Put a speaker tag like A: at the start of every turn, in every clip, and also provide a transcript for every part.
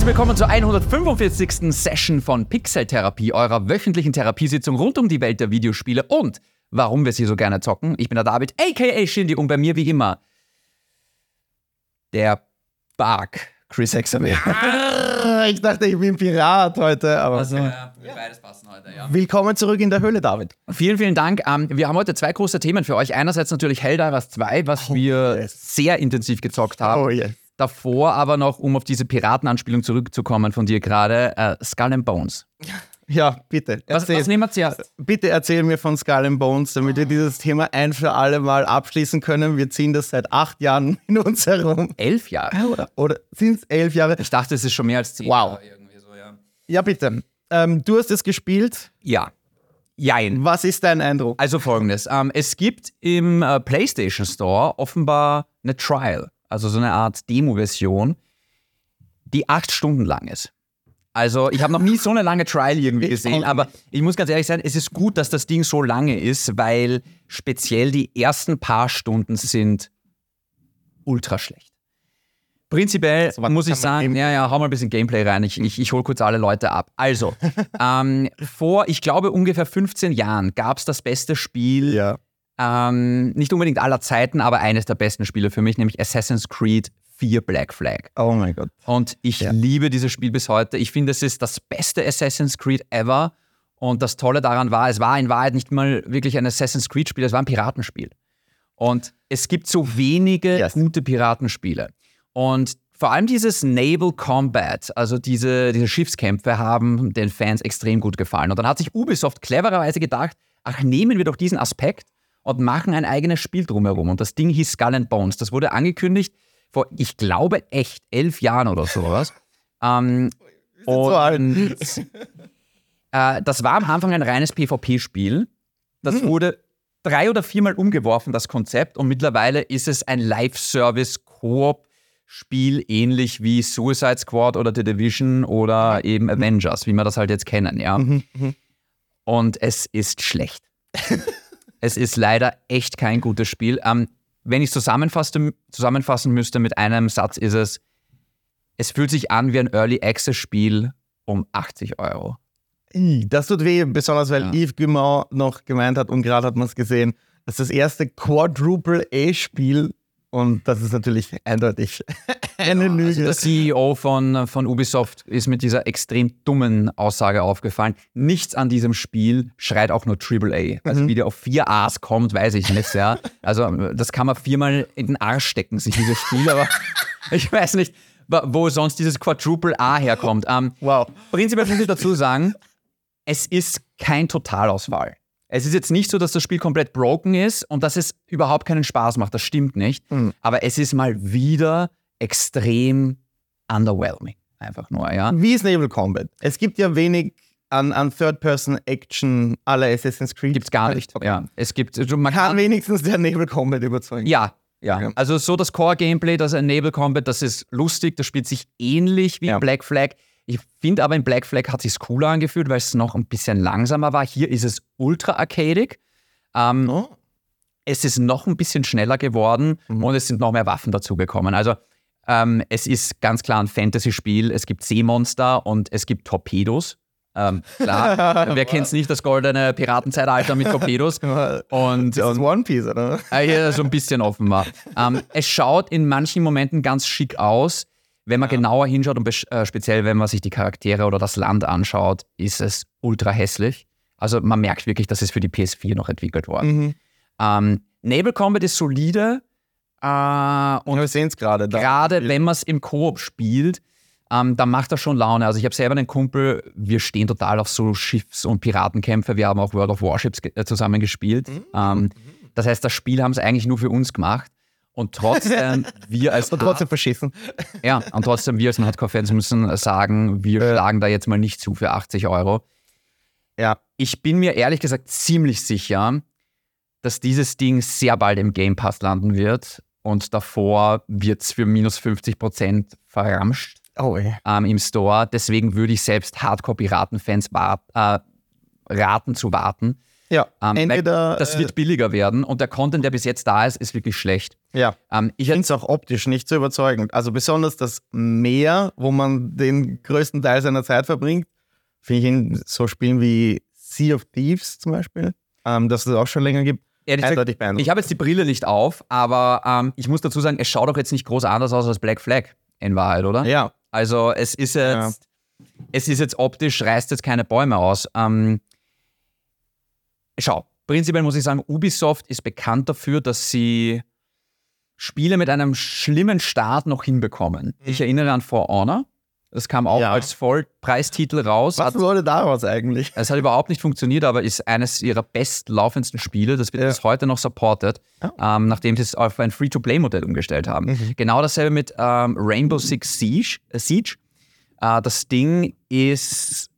A: herzlich willkommen zur 145. Session von Pixel Therapie, eurer wöchentlichen Therapiesitzung rund um die Welt der Videospiele und warum wir sie so gerne zocken. Ich bin der David, aka Shindy, und bei mir wie immer der Bark, Chris Hexamer.
B: Ah, Ich dachte, ich bin Pirat heute, aber
A: Also, ja, beides passen heute, ja.
B: willkommen zurück in der Höhle, David.
A: Vielen, vielen Dank. Ähm, wir haben heute zwei große Themen für euch. Einerseits natürlich Helldivers 2, was wir
B: yes.
A: sehr intensiv gezockt haben.
B: Oh yes.
A: Davor aber noch, um auf diese Piratenanspielung zurückzukommen von dir gerade, äh, Skull and Bones.
B: Ja, bitte.
A: Was,
B: Erzähl,
A: was nehmen wir zuerst?
B: bitte erzähl mir von Skull and Bones, damit wir dieses Thema ein für alle Mal abschließen können. Wir ziehen das seit acht Jahren in uns herum.
A: Elf Jahre.
B: Oder, oder sind es elf Jahre?
A: Ich dachte, es ist schon mehr als zehn
B: Wow.
A: Jahre irgendwie so, ja.
B: Ja, bitte. Ähm, du hast es gespielt.
A: Ja. Jein.
B: Was ist dein Eindruck?
A: Also folgendes. Ähm, es gibt im äh, PlayStation Store offenbar eine Trial, also so eine Art Demo-Version, die acht Stunden lang ist. Also ich habe noch nie so eine lange Trial irgendwie gesehen, aber ich muss ganz ehrlich sein, es ist gut, dass das Ding so lange ist, weil speziell die ersten paar Stunden sind ultra schlecht. Prinzipiell
B: was
A: muss ich sagen, ja, ja, hau mal ein bisschen Gameplay rein. Ich, ich, ich hole kurz alle Leute ab. Also, ähm, vor, ich glaube, ungefähr 15 Jahren gab es das beste Spiel
B: ja.
A: Ähm, nicht unbedingt aller Zeiten, aber eines der besten Spiele für mich, nämlich Assassin's Creed 4 Black Flag.
B: Oh mein Gott.
A: Und ich
B: Ja.
A: liebe dieses Spiel bis heute. Ich finde, es ist das beste Assassin's Creed ever. Und das Tolle daran war, es war in Wahrheit nicht mal wirklich ein Assassin's Creed-Spiel, es war ein Piratenspiel. Und es gibt so wenige
B: Yes.
A: gute Piratenspiele. Und vor allem dieses Naval Combat, also diese, diese Schiffskämpfe, haben den Fans extrem gut gefallen. Und dann hat sich Ubisoft clevererweise gedacht, ach, nehmen wir doch diesen Aspekt und machen ein eigenes Spiel drumherum. Und das Ding hieß Skull and Bones. Das wurde angekündigt vor, ich glaube, echt elf Jahren oder sowas. ähm, und äh, das war am Anfang ein reines PvP-Spiel. Das wurde drei oder viermal umgeworfen, das Konzept, und mittlerweile ist es ein Live-Service-Koop-Spiel, ähnlich wie Suicide Squad oder The Division oder eben Avengers, wie wir das halt jetzt kennen, ja. Und es ist schlecht. es ist leider echt kein gutes Spiel. Ähm, wenn ich es zusammenfassen, müsste mit einem Satz, ist es, es fühlt sich an wie ein Early Access Spiel um 80 Euro.
B: Das tut weh, besonders weil
A: Ja.
B: Yves Guillemot noch gemeint hat und gerade hat man es gesehen, das ist das erste Quadruple A-Spiel und das ist natürlich eindeutig eine
A: Also
B: Lüge.
A: der CEO von, von Ubisoft ist mit dieser extrem dummen Aussage aufgefallen. Nichts an diesem Spiel schreit auch nur AAA. Also wie der auf vier A's kommt, weiß ich nicht. Ja. Also das kann man viermal in den Arsch stecken, sich dieses Spiel, aber ich weiß nicht, wo sonst dieses Quadruple A herkommt. Ähm,
B: wow.
A: Prinzipiell muss ich dazu sagen, es ist kein Totalausfall. Es ist jetzt nicht so, dass das Spiel komplett broken ist und dass es überhaupt keinen Spaß macht. Das stimmt nicht.
B: Mhm.
A: Aber es ist mal wieder extrem underwhelming. Einfach nur, ja.
B: Wie ist Naval Combat? Es gibt ja wenig an, an Third-Person-Action aller Assassin's Creed.
A: Gibt's gar nicht.
B: Okay.
A: Ja, es gibt, also man
B: Kann
A: kann,
B: wenigstens der Naval Combat überzeugen.
A: ja, ja.
B: Ja.
A: Also so das Core-Gameplay, das Enable Combat, das ist lustig, das spielt sich ähnlich wie
B: Ja.
A: Black Flag. Ich finde aber in Black Flag hat sich's cooler angefühlt, weil es noch ein bisschen langsamer war. Hier ist es ultra arcadig. Ähm,
B: Oh.
A: es ist noch ein bisschen schneller geworden
B: Mhm.
A: und es sind noch mehr Waffen dazugekommen. Also ähm, es ist ganz klar ein Fantasy-Spiel. Es gibt Seemonster und es gibt Torpedos. Ähm, klar, wer kennt es nicht, das goldene Piratenzeitalter mit Torpedos. Und,
B: Das ist
A: und
B: One Piece, oder?
A: äh, ja, so ein bisschen offenbar. Ähm, es schaut in manchen Momenten ganz schick aus. Wenn man genauer hinschaut und äh, speziell wenn man sich die Charaktere oder das Land anschaut, ist es ultra hässlich. Also man merkt wirklich, dass es für die PS4 noch entwickelt worden.
B: Mhm.
A: Ähm, Naval Combat ist solide äh,
B: Und wir sehen es gerade.
A: gerade wenn man es im Koop spielt, ähm, dann macht das schon Laune. Also ich habe selber einen Kumpel, wir stehen total auf so Schiffs- und Piratenkämpfe. Wir haben auch World of Warships äh, zusammen gespielt.
B: Mhm.
A: Ähm, das heißt, das Spiel haben sie eigentlich nur für uns gemacht. Und trotzdem, wir als
B: Und trotzdem verschissen.
A: ja, und trotzdem wir als Hardcore-Fans müssen sagen, wir schlagen da jetzt mal nicht zu für 80 Euro.
B: Ja.
A: Ich bin mir ehrlich gesagt ziemlich sicher, dass dieses Ding sehr bald im Game Pass landen wird und davor wird es für minus 50 Prozent verramscht
B: Oh,
A: ähm, im Store. Deswegen würde ich selbst Hardcore-Piraten-Fans äh, raten zu warten.
B: Ja,
A: Ähm,
B: entweder.
A: das
B: äh,
A: wird billiger werden und der Content, der bis jetzt da ist, ist wirklich schlecht.
B: ja.
A: Ähm, ich
B: finde es auch optisch nicht so überzeugend. Also besonders das Meer, wo man den größten Teil seiner Zeit verbringt, finde ich in so Spielen wie Sea of Thieves zum Beispiel, ähm, das es auch schon länger gibt,
A: ehrlich
B: eindeutig beeindruckend.
A: ich habe jetzt die Brille nicht auf, aber ähm, ich muss dazu sagen, es schaut doch jetzt nicht groß anders aus als Black Flag in Wahrheit, oder?
B: ja,
A: Also es ist jetzt, es ist jetzt optisch, reißt jetzt keine Bäume aus. Ähm, schau, prinzipiell muss ich sagen, Ubisoft ist bekannt dafür, dass sie Spiele mit einem schlimmen Start noch hinbekommen. Ich erinnere an For Honor. Das kam auch
B: Mhm. Ja.
A: als Vollpreistitel raus.
B: was wurde daraus eigentlich?
A: Es hat überhaupt nicht funktioniert, aber ist eines ihrer bestlaufendsten Spiele. Das wird
B: Ja.
A: bis heute noch supported, ähm, nachdem sie es auf ein Free-to-Play-Modell umgestellt haben.
B: Mhm.
A: Genau dasselbe mit ähm, Rainbow Six Siege. Äh, Siege. Äh, das Ding ist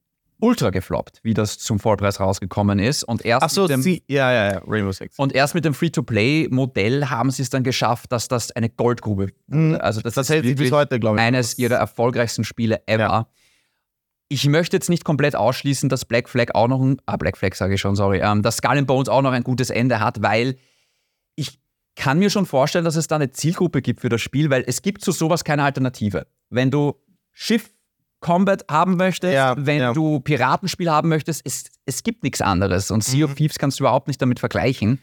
A: ultra gefloppt, wie das zum Vollpreis rausgekommen ist. Und erst,
B: Ach so,
A: mit, dem,
B: sie, ja, ja, ja, Rainbow Six.
A: und erst mit dem Free-to-Play-Modell haben sie es dann geschafft, dass das eine Goldgrube wurde. Also das,
B: Mhm. Das
A: ist
B: hält sich bis heute, glaube ich.
A: eines ihrer erfolgreichsten Spiele ever.
B: Ja.
A: Ich möchte jetzt nicht komplett ausschließen, dass Black Flag auch noch ein, ah, Black Flag sage ich schon, sorry, ähm, dass Skull Bones auch noch ein gutes Ende hat, weil ich kann mir schon vorstellen, dass es da eine Zielgruppe gibt für das Spiel, weil es gibt zu sowas keine Alternative. Wenn du Schiff Combat haben möchtest,
B: Ja,
A: wenn
B: ja.
A: du Piratenspiel haben möchtest, es, es gibt nichts anderes. Und Sea
B: Mhm.
A: of Thieves kannst du überhaupt nicht damit vergleichen.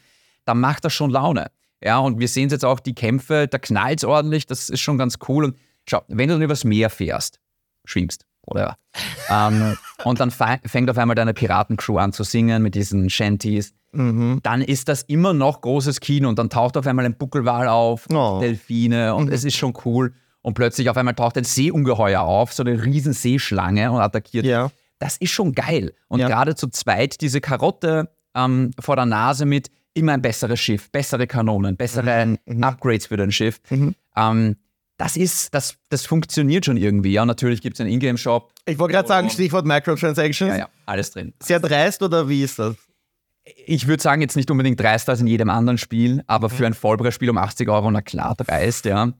A: Da macht das schon Laune. Ja, und wir sehen es jetzt auch, die Kämpfe, da knallt es ordentlich, das ist schon ganz cool. Und schau, wenn du dann übers Meer fährst, schwimmst, oder ähm, und dann fängt auf einmal deine Piratencrew an zu singen mit diesen Shanties,
B: Mhm.
A: dann ist das immer noch großes Kino und dann taucht auf einmal ein Buckelwal auf,
B: Oh.
A: Delfine und es ist schon cool. Und plötzlich auf einmal taucht ein Seeungeheuer auf, so eine riesen Seeschlange und attackiert.
B: Ja.
A: Das ist schon geil. Und
B: Ja.
A: gerade zu zweit diese Karotte ähm, vor der Nase mit immer ein besseres Schiff, bessere Kanonen, bessere
B: Mhm.
A: Upgrades für dein Schiff. Ähm, das ist, das, das funktioniert schon irgendwie. Ja, natürlich gibt es einen Ingame-Shop.
B: Ich wollte gerade sagen, Stichwort Microtransactions.
A: Ja, ja, alles drin.
B: Sehr dreist oder wie ist das?
A: Ich würde sagen, jetzt nicht unbedingt dreister als in jedem anderen Spiel, aber für ein Vollpreisspiel um 80 Euro, na klar, dreist, ja.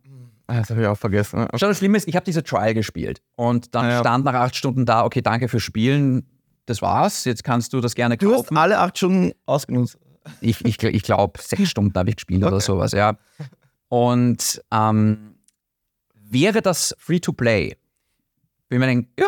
B: Das habe ich auch vergessen.
A: Schau, das Schlimme ist, ich habe diese Trial gespielt und dann
B: Ah, ja.
A: stand nach acht Stunden da, okay, danke fürs Spielen, das war's, jetzt kannst du das gerne
B: Du hast
A: kaufen.
B: alle acht Stunden ausgenutzt.
A: Ich, ich, ich glaube, sechs Stunden habe ich gespielt oder sowas, ja. Und ähm, wäre das Free-to-Play, würde man denken, ja,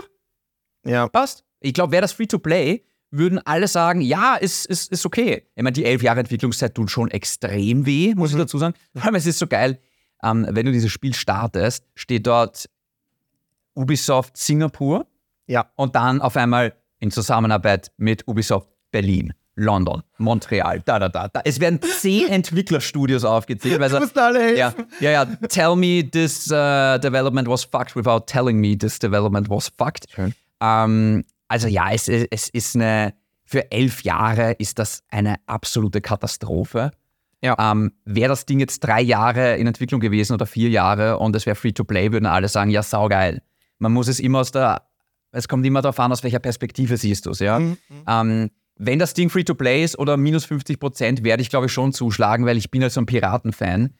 B: Ja.
A: passt. Ich glaube, wäre das Free-to-Play, würden alle sagen, ja, ist, ist, ist okay. Ich meine, die elf Jahre Entwicklungszeit tut schon extrem weh, muss ich dazu sagen. Vor allem, es ist so geil, ähm, wenn du dieses Spiel startest, steht dort Ubisoft Singapur
B: Ja.
A: und dann auf einmal in Zusammenarbeit mit Ubisoft Berlin, London, Montreal, da, da, da. da. Es werden zehn Entwicklerstudios aufgezählt. Weil
B: Du alle
A: ja, ja, ja. Tell me this uh, development was fucked without telling me this development was fucked.
B: Schön.
A: Ähm, also ja, es, es ist eine, für elf Jahre ist das eine absolute Katastrophe.
B: Ja.
A: Ähm, wäre das Ding jetzt drei Jahre in Entwicklung gewesen oder vier Jahre und es wäre Free-to-Play, würden alle sagen, ja, saugeil. Man muss es immer aus der, es kommt immer darauf an, aus welcher Perspektive siehst du es, ja. Ähm, wenn das Ding Free-to-Play ist oder minus 50 Prozent, werde ich glaube ich schon zuschlagen, weil ich bin halt so ein Piraten-Fan.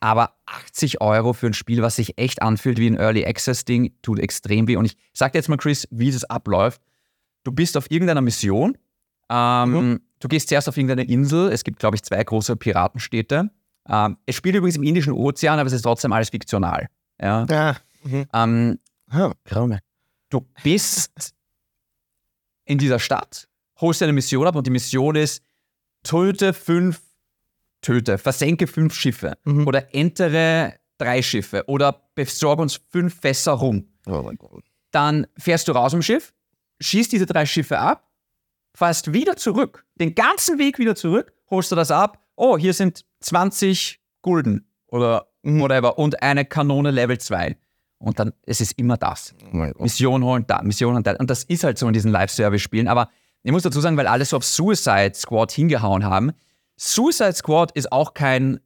A: Aber 80 Euro für ein Spiel, was sich echt anfühlt wie ein Early Access-Ding, tut extrem weh. Und ich sag dir jetzt mal, Chris, wie das abläuft. Du bist auf irgendeiner Mission. Ähm, Du gehst zuerst auf irgendeine Insel. Es gibt, glaube ich, zwei große Piratenstädte. Ähm, es spielt übrigens im Indischen Ozean, aber es ist trotzdem alles fiktional. Ja?
B: Ja. Mhm.
A: Ähm,
B: Oh,
A: du bist in dieser Stadt, holst dir eine Mission ab und die Mission ist, töte fünf, töte, versenke fünf Schiffe
B: Mhm.
A: oder entere drei Schiffe oder besorge uns fünf Fässer rum.
B: Oh mein Gott.
A: Dann fährst du raus im Schiff, schießt diese drei Schiffe ab, fährst wieder zurück, den ganzen Weg wieder zurück, holst du das ab, oh, hier sind 20 Gulden oder
B: Mhm.
A: whatever und eine Kanone Level 2. Und dann, es ist immer das.
B: Oh.
A: Mission holen, da, Mission holen, da. Und das ist halt so in diesen Live-Service-Spielen. Aber ich muss dazu sagen, weil alle so auf Suicide Squad hingehauen haben, Suicide Squad ist auch kein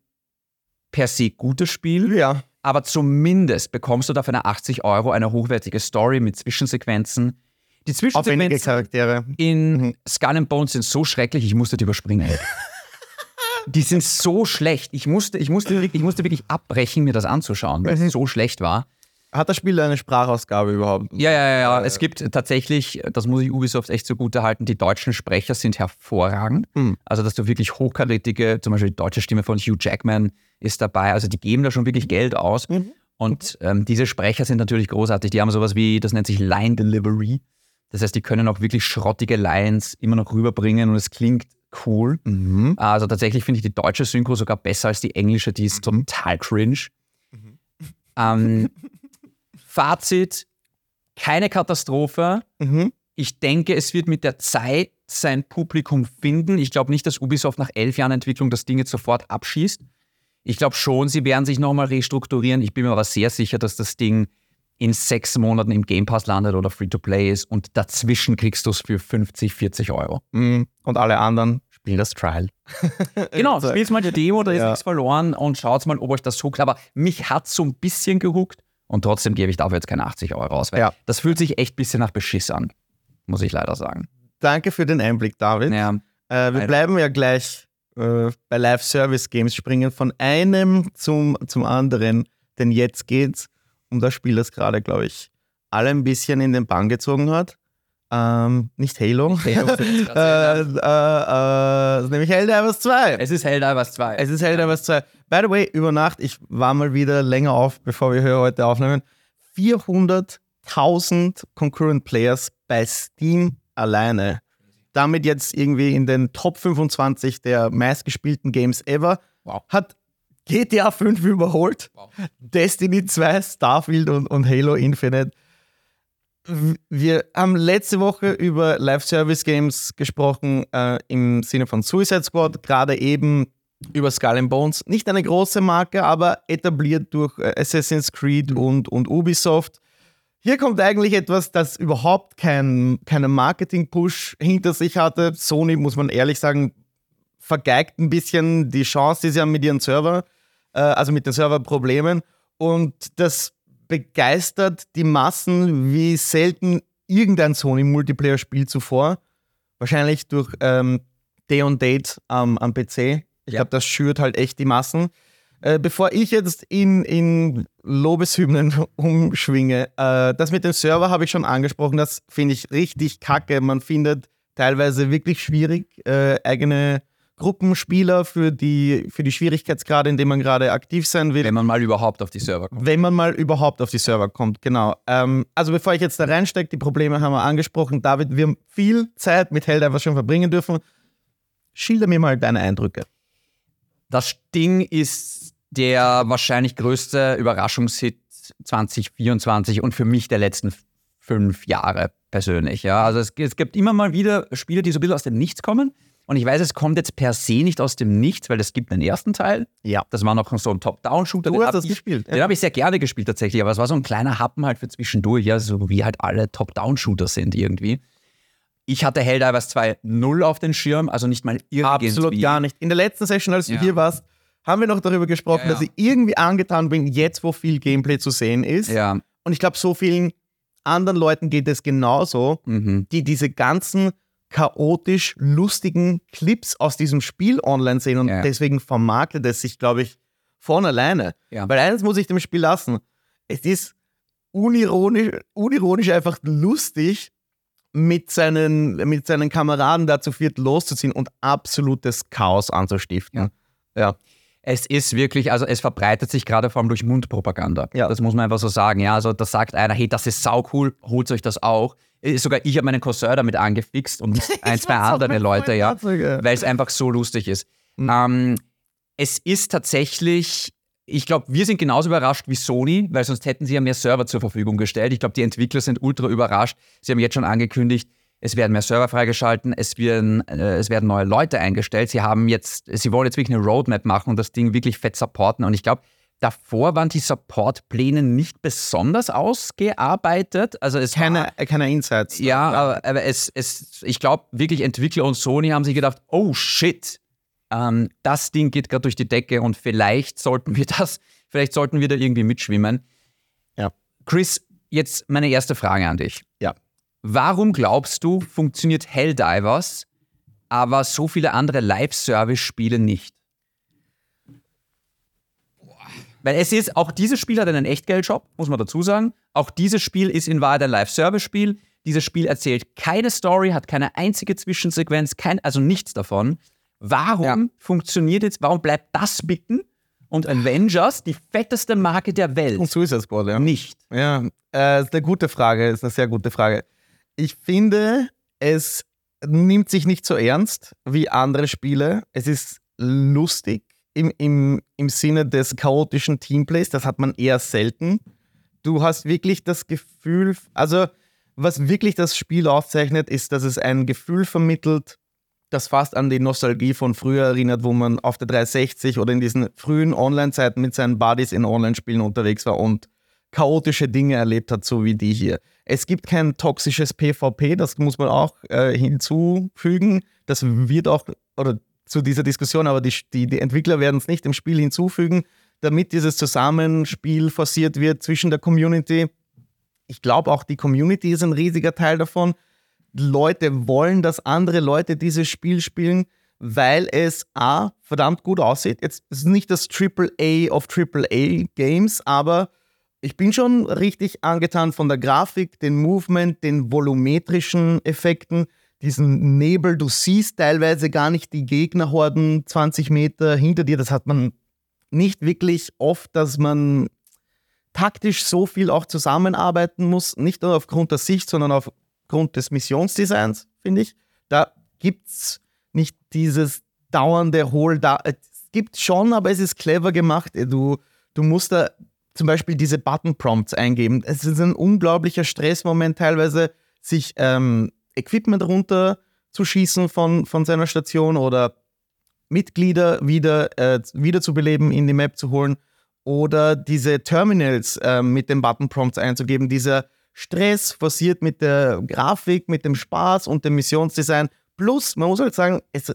A: per se gutes Spiel,
B: Ja.
A: aber zumindest bekommst du dafür eine 80 Euro eine hochwertige Story mit Zwischensequenzen. Die Zwischensequenzen in
B: Mhm.
A: Skull and Bones sind so schrecklich, ich musste die überspringen. die sind so schlecht. Ich musste, ich, musste wirklich, ich musste wirklich abbrechen, mir das anzuschauen, weil
B: Mhm.
A: es so schlecht war.
B: Hat das Spiel eine Sprachausgabe überhaupt?
A: Ja, ja, ja, ja. Es gibt tatsächlich, das muss ich Ubisoft echt zugute halten, die deutschen Sprecher sind hervorragend.
B: Hm.
A: Also, dass du wirklich hochkarätige, zum Beispiel die deutsche Stimme von Hugh Jackman ist dabei. Also, die geben da schon wirklich Geld aus.
B: Mhm.
A: Und ähm, diese Sprecher sind natürlich großartig. Die haben sowas wie, das nennt sich Line Delivery. Das heißt, die können auch wirklich schrottige Lines immer noch rüberbringen und es klingt cool.
B: Mhm.
A: Also tatsächlich finde ich die deutsche Synchro sogar besser als die englische, die ist total cringe. Ähm, Fazit, keine Katastrophe.
B: Mhm.
A: Ich denke, es wird mit der Zeit sein Publikum finden. Ich glaube nicht, dass Ubisoft nach elf Jahren Entwicklung das Ding jetzt sofort abschießt. Ich glaube schon, sie werden sich nochmal restrukturieren. Ich bin mir aber sehr sicher, dass das Ding in sechs Monaten im Game Pass landet oder Free-to-Play ist und dazwischen kriegst du es für 50, 40 Euro.
B: Mhm. Und alle anderen spielen das Trial.
A: Genau, spielt mal die Demo, da ist
B: ja.
A: nichts verloren und schaut mal, ob euch das huckt. Aber mich hat so ein bisschen gehuckt und trotzdem gebe ich dafür jetzt keine 80 Euro aus. Weil
B: Ja.
A: Das fühlt sich echt ein bisschen nach Beschiss an, muss ich leider sagen.
B: Danke für den Einblick, David.
A: Ja,
B: Äh, wir bleiben ja gleich äh, bei Live-Service-Games, springen von einem zum, zum anderen, denn jetzt geht's um das Spiel, das gerade, glaube ich, alle ein bisschen in den Bann gezogen hat. Ähm, nicht Halo.
A: Halo, das ist
B: äh,
A: grad
B: äh, äh, nämlich Helldivers 2.
A: es ist Helldivers 2.
B: Es ist Helldivers 2. By the way, über Nacht, ich war mal wieder länger auf, bevor wir hier heute aufnehmen. 400.000 Concurrent Players bei Steam alleine. Damit jetzt irgendwie in den Top 25 der meistgespielten Games ever.
A: Wow.
B: Hat GTA 5 überholt.
A: Wow.
B: Destiny 2, Starfield und, und Halo Infinite. Wir haben letzte Woche über Live-Service-Games gesprochen, äh, im Sinne von Suicide Squad, gerade eben über Skull and Bones. Nicht eine große Marke, aber etabliert durch äh, Assassin's Creed und, und Ubisoft. Hier kommt eigentlich etwas, das überhaupt kein, keinen Marketing-Push hinter sich hatte. Sony, muss man ehrlich sagen, vergeigt ein bisschen die Chance, die sie haben mit ihren Server, äh, also mit den Serverproblemen. Und das begeistert die Massen wie selten irgendein Sony-Multiplayer-Spiel zuvor. Wahrscheinlich durch ähm, Day on Date am am PC. Ich
A: Ja.
B: glaube, das schürt halt echt die Massen. Äh, bevor ich jetzt in, in Lobeshymnen umschwinge, äh, das mit dem Server habe ich schon angesprochen, das finde ich richtig kacke. Man findet teilweise wirklich schwierig, äh, eigene Gruppenspieler für die, für die Schwierigkeitsgrade, in denen man gerade aktiv sein will
A: wenn man mal überhaupt auf die Server kommt.
B: wenn man mal überhaupt auf die Server kommt, genau. Ähm, also bevor ich jetzt da reinstecke, die Probleme haben wir angesprochen. David, wir haben viel Zeit mit Helldivers schon verbringen dürfen. Schilder mir mal deine Eindrücke.
A: Das Ding ist der wahrscheinlich größte Überraschungshit 2024 und für mich der letzten fünf Jahre persönlich. Ja. Also es, es gibt immer mal wieder Spiele, die so ein bisschen aus dem Nichts kommen. Und ich weiß, es kommt jetzt per se nicht aus dem Nichts, weil es gibt einen ersten Teil.
B: Ja.
A: Das war noch so ein Top-Down-Shooter.
B: Du hast das
A: ich-
B: gespielt.
A: Den habe ich sehr gerne gespielt tatsächlich, aber es war so ein kleiner Happen halt für zwischendurch, ja, so wie halt alle Top-Down-Shooter sind irgendwie. Ich hatte Helldivers 2 null auf den Schirm, also nicht mal irgendwie.
B: Absolut gar nicht. In der letzten Session, als du
A: Ja.
B: hier warst, haben wir noch darüber gesprochen,
A: ja.
B: dass ich irgendwie angetan bin, jetzt wo viel Gameplay zu sehen ist.
A: Ja,
B: Und ich glaube, so vielen anderen Leuten geht es genauso,
A: mhm.
B: die diese ganzen chaotisch lustigen Clips aus diesem Spiel online sehen und
A: Ja.
B: deswegen vermarktet es sich, glaube ich, von alleine.
A: Ja.
B: Weil eines muss ich dem Spiel lassen. Es ist unironisch, unironisch einfach lustig, mit seinen, mit seinen Kameraden da zu viert loszuziehen und absolutes Chaos anzustiften. Ja.
A: Es ist wirklich, also es verbreitet sich gerade vor allem durch Mundpropaganda.
B: Ja.
A: Das muss man einfach so sagen. Ja, also da sagt einer, hey, das ist sau cool, holt euch das auch. Äh, Sogar ich habe meinen Cousin damit angefixt und ein, zwei andere Leute, ja, weil es einfach so lustig ist.
B: Mhm.
A: Ähm, es ist tatsächlich, ich glaube, wir sind genauso überrascht wie Sony, weil sonst hätten sie ja mehr Server zur Verfügung gestellt. Ich glaube, die Entwickler sind ultra überrascht. Sie haben jetzt schon angekündigt, es werden mehr Server freigeschalten, es werden, äh, es werden neue Leute eingestellt. Sie haben jetzt, sie wollen jetzt wirklich eine Roadmap machen und das Ding wirklich fett supporten. Und ich glaube, davor waren die Supportpläne nicht besonders ausgearbeitet. Also es war-
B: Keine, keine Insights.
A: ja, aber, aber es, es, ich glaube wirklich, Entwickler und Sony haben sich gedacht, oh shit, ähm, das Ding geht gerade durch die Decke und vielleicht sollten wir das, vielleicht sollten wir da irgendwie mitschwimmen.
B: Ja.
A: Chris, jetzt meine erste Frage an dich.
B: Ja.
A: Warum glaubst du, funktioniert Helldivers, aber so viele andere Live-Service-Spiele nicht? Weil es ist, auch dieses Spiel hat einen Echtgeldshop, muss man dazu sagen. Auch dieses Spiel ist in Wahrheit ein Live-Service-Spiel. Dieses Spiel erzählt keine Story, hat keine einzige Zwischensequenz, kein, also nichts davon. Warum
B: Ja.
A: funktioniert jetzt, warum bleibt das bicken und Avengers, die fetteste Marke der Welt,
B: Und Suicide Squad, ja.
A: nicht?
B: Ja, äh, ist eine gute Frage, ist eine sehr gute Frage. Ich finde, es nimmt sich nicht so ernst wie andere Spiele. Es ist lustig im, im, im Sinne des chaotischen Teamplays, das hat man eher selten. Du hast wirklich das Gefühl, also was wirklich das Spiel auszeichnet, ist, dass es ein Gefühl vermittelt, das fast an die Nostalgie von früher erinnert, wo man auf der 360 oder in diesen frühen Online-Zeiten mit seinen Buddies in Online-Spielen unterwegs war und chaotische Dinge erlebt hat, so wie die hier. Es gibt kein toxisches PvP, das muss man auch äh, hinzufügen. Das wird auch, oder zu dieser Diskussion, aber die, die, die Entwickler werden es nicht im Spiel hinzufügen, damit dieses Zusammenspiel forciert wird zwischen der Community. Ich glaube auch, die Community ist ein riesiger Teil davon. Leute wollen, dass andere Leute dieses Spiel spielen, weil es A, verdammt gut aussieht. Jetzt ist nicht das Triple A of Triple A Games, aber ich bin schon richtig angetan von der Grafik, den Movement, den volumetrischen Effekten, diesen Nebel. Du siehst teilweise gar nicht die Gegnerhorden 20 Meter hinter dir. Das hat man nicht wirklich oft, dass man taktisch so viel auch zusammenarbeiten muss. Nicht nur aufgrund der Sicht, sondern aufgrund des Missionsdesigns, finde ich. Da gibt es nicht dieses dauernde Hol. Da, es gibt schon, aber es ist clever gemacht. Du, du musst da zum Beispiel diese Button-Prompts eingeben. Es ist ein unglaublicher Stressmoment, teilweise sich ähm, Equipment runter zu schießen von, von seiner Station oder Mitglieder wieder, äh, wiederzubeleben, in die Map zu holen oder diese Terminals äh, mit den Button-Prompts einzugeben. Dieser Stress forciert mit der Grafik, mit dem Spaß und dem Missionsdesign. Plus, man muss halt sagen, es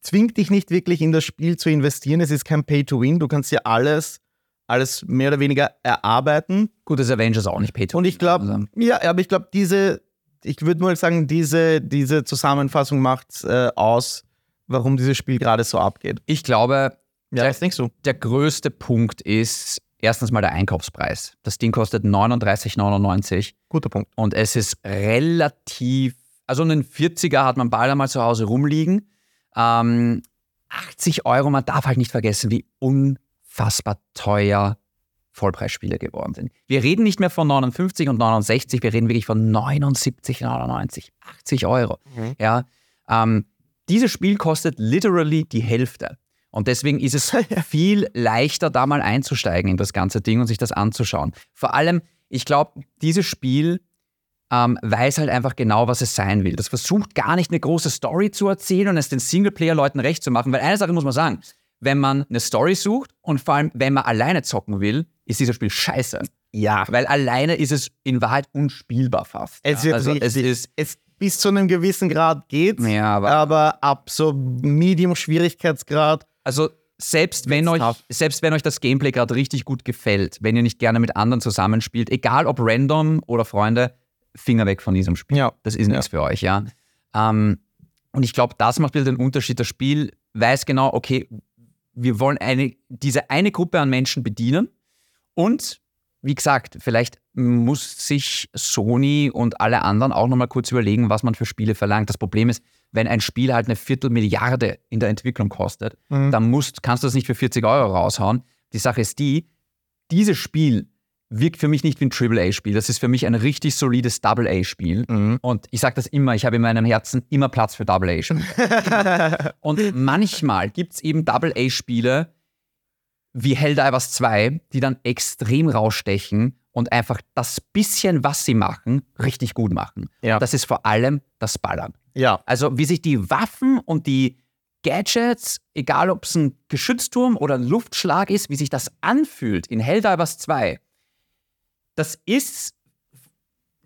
B: zwingt dich nicht wirklich in das Spiel zu investieren. Es ist kein Pay-to-Win. Du kannst ja alles, alles mehr oder weniger erarbeiten.
A: Gut, das Avengers auch nicht Peter.
B: Und ich glaube,
A: Also,
B: ja, aber ich glaube, diese, ich würde mal sagen, diese, diese Zusammenfassung macht äh, aus, warum dieses Spiel gerade so abgeht.
A: ich glaube,
B: Ja,
A: Der-
B: das denkst du?
A: der größte Punkt ist erstens mal der Einkaufspreis. Das Ding kostet 39,99
B: Guter Punkt.
A: und es ist relativ, also einen 40er hat man bald einmal zu Hause rumliegen. Ähm, 80 Euro, man darf halt nicht vergessen, wie unfassbar teuer Vollpreisspiele geworden sind. Wir reden nicht mehr von 59 und 69, wir reden wirklich von 79,99, 80 Euro.
B: Mhm.
A: Ja, ähm, dieses Spiel kostet literally die Hälfte. Und deswegen ist es viel leichter, da mal einzusteigen in das ganze Ding und sich das anzuschauen. Vor allem, ich glaube, dieses Spiel ähm, weiß halt einfach genau, was es sein will. Das versucht gar nicht eine große Story zu erzählen und es den Singleplayer-Leuten recht zu machen. Weil eine Sache muss man sagen, wenn man eine Story sucht und vor allem, wenn man alleine zocken will, ist dieses Spiel scheiße.
B: Ja.
A: Weil alleine ist es in Wahrheit unspielbar fast.
B: Es
A: ja.
B: wird
A: also es ist,
B: Es bis zu einem gewissen Grad geht,
A: ja, aber
B: aber ab so Medium-Schwierigkeitsgrad.
A: Also selbst wenn, euch,
B: tough.
A: selbst wenn euch das Gameplay gerade richtig gut gefällt, wenn ihr nicht gerne mit anderen zusammenspielt, egal ob random oder Freunde, Finger weg von diesem Spiel.
B: Ja.
A: Das ist nichts für euch, ja. Ähm, und ich glaube, das macht wieder den Unterschied. Das Spiel weiß genau, okay, wir wollen eine, diese eine Gruppe an Menschen bedienen und wie gesagt, vielleicht muss sich Sony und alle anderen auch nochmal kurz überlegen, was man für Spiele verlangt. Das Problem ist, wenn ein Spiel halt eine Viertelmilliarde in der Entwicklung kostet,
B: Mhm.
A: dann musst, kannst du das nicht für 40 Euro raushauen. Die Sache ist die, dieses Spiel wirkt für mich nicht wie ein AAA-Spiel. Das ist für mich ein richtig solides Double-A-Spiel.
B: Mhm.
A: Und ich sage das immer, ich habe in meinem Herzen immer Platz für Double-A-Spiele. Und manchmal gibt es eben Double-A-Spiele wie Helldivers 2, die dann extrem rausstechen und einfach das bisschen, was sie machen, richtig gut machen.
B: Ja.
A: Das ist vor allem das Ballern.
B: Ja.
A: Also wie sich die Waffen und die Gadgets, egal ob es ein Geschützturm oder ein Luftschlag ist, wie sich das anfühlt in Helldivers 2, das ist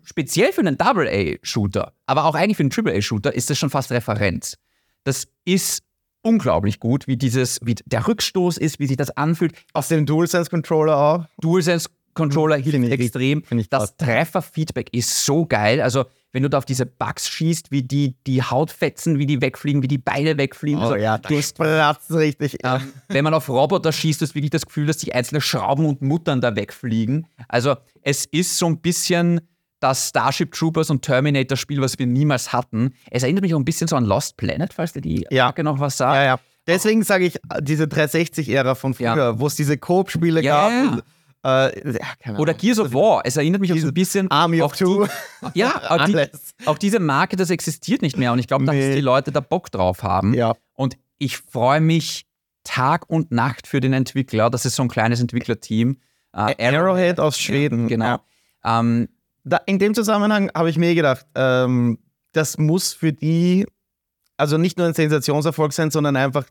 A: speziell für einen Double-A-Shooter, aber auch eigentlich für einen Triple-A-Shooter ist das schon fast Referenz. Das ist unglaublich gut, wie dieses, wie der Rückstoß ist, wie sich das anfühlt.
B: Aus dem DualSense-Controller auch.
A: DualSense Controller hilft extrem. das Trefferfeedback ist so geil. Also wenn du da auf diese Bugs schießt, wie die, die Hautfetzen, wie die wegfliegen, wie die Beine wegfliegen.
B: Oh
A: Also,
B: ja,
A: du hast,
B: richtig.
A: ähm, wenn man auf Roboter schießt, hast du wirklich das Gefühl, dass die einzelnen Schrauben und Muttern da wegfliegen. Also es ist so ein bisschen das Starship Troopers und Terminator Spiel, was wir niemals hatten. Es erinnert mich auch ein bisschen so an Lost Planet, falls dir die
B: Ja.
A: Marke noch was sagt.
B: Ja, ja. Deswegen sage ich, diese 360-Ära von früher,
A: Ja.
B: wo es diese Coop-Spiele
A: Ja,
B: gab. Äh, ja,
A: Oder. Gears of War. Es erinnert mich auch so ein bisschen
B: Army of Two.
A: Die, ja, auch, die, auch diese Marke, das existiert nicht mehr. Und ich glaube, dass
B: Nee.
A: die Leute da Bock drauf haben.
B: Ja.
A: Und ich freue mich Tag und Nacht für den Entwickler. Das ist so ein kleines Entwicklerteam. Äh,
B: Arrowhead aus Schweden.
A: Genau.
B: Ja.
A: Ähm,
B: Da, in dem Zusammenhang habe ich mir gedacht, ähm, das muss für die also nicht nur ein Sensationserfolg sein, sondern einfach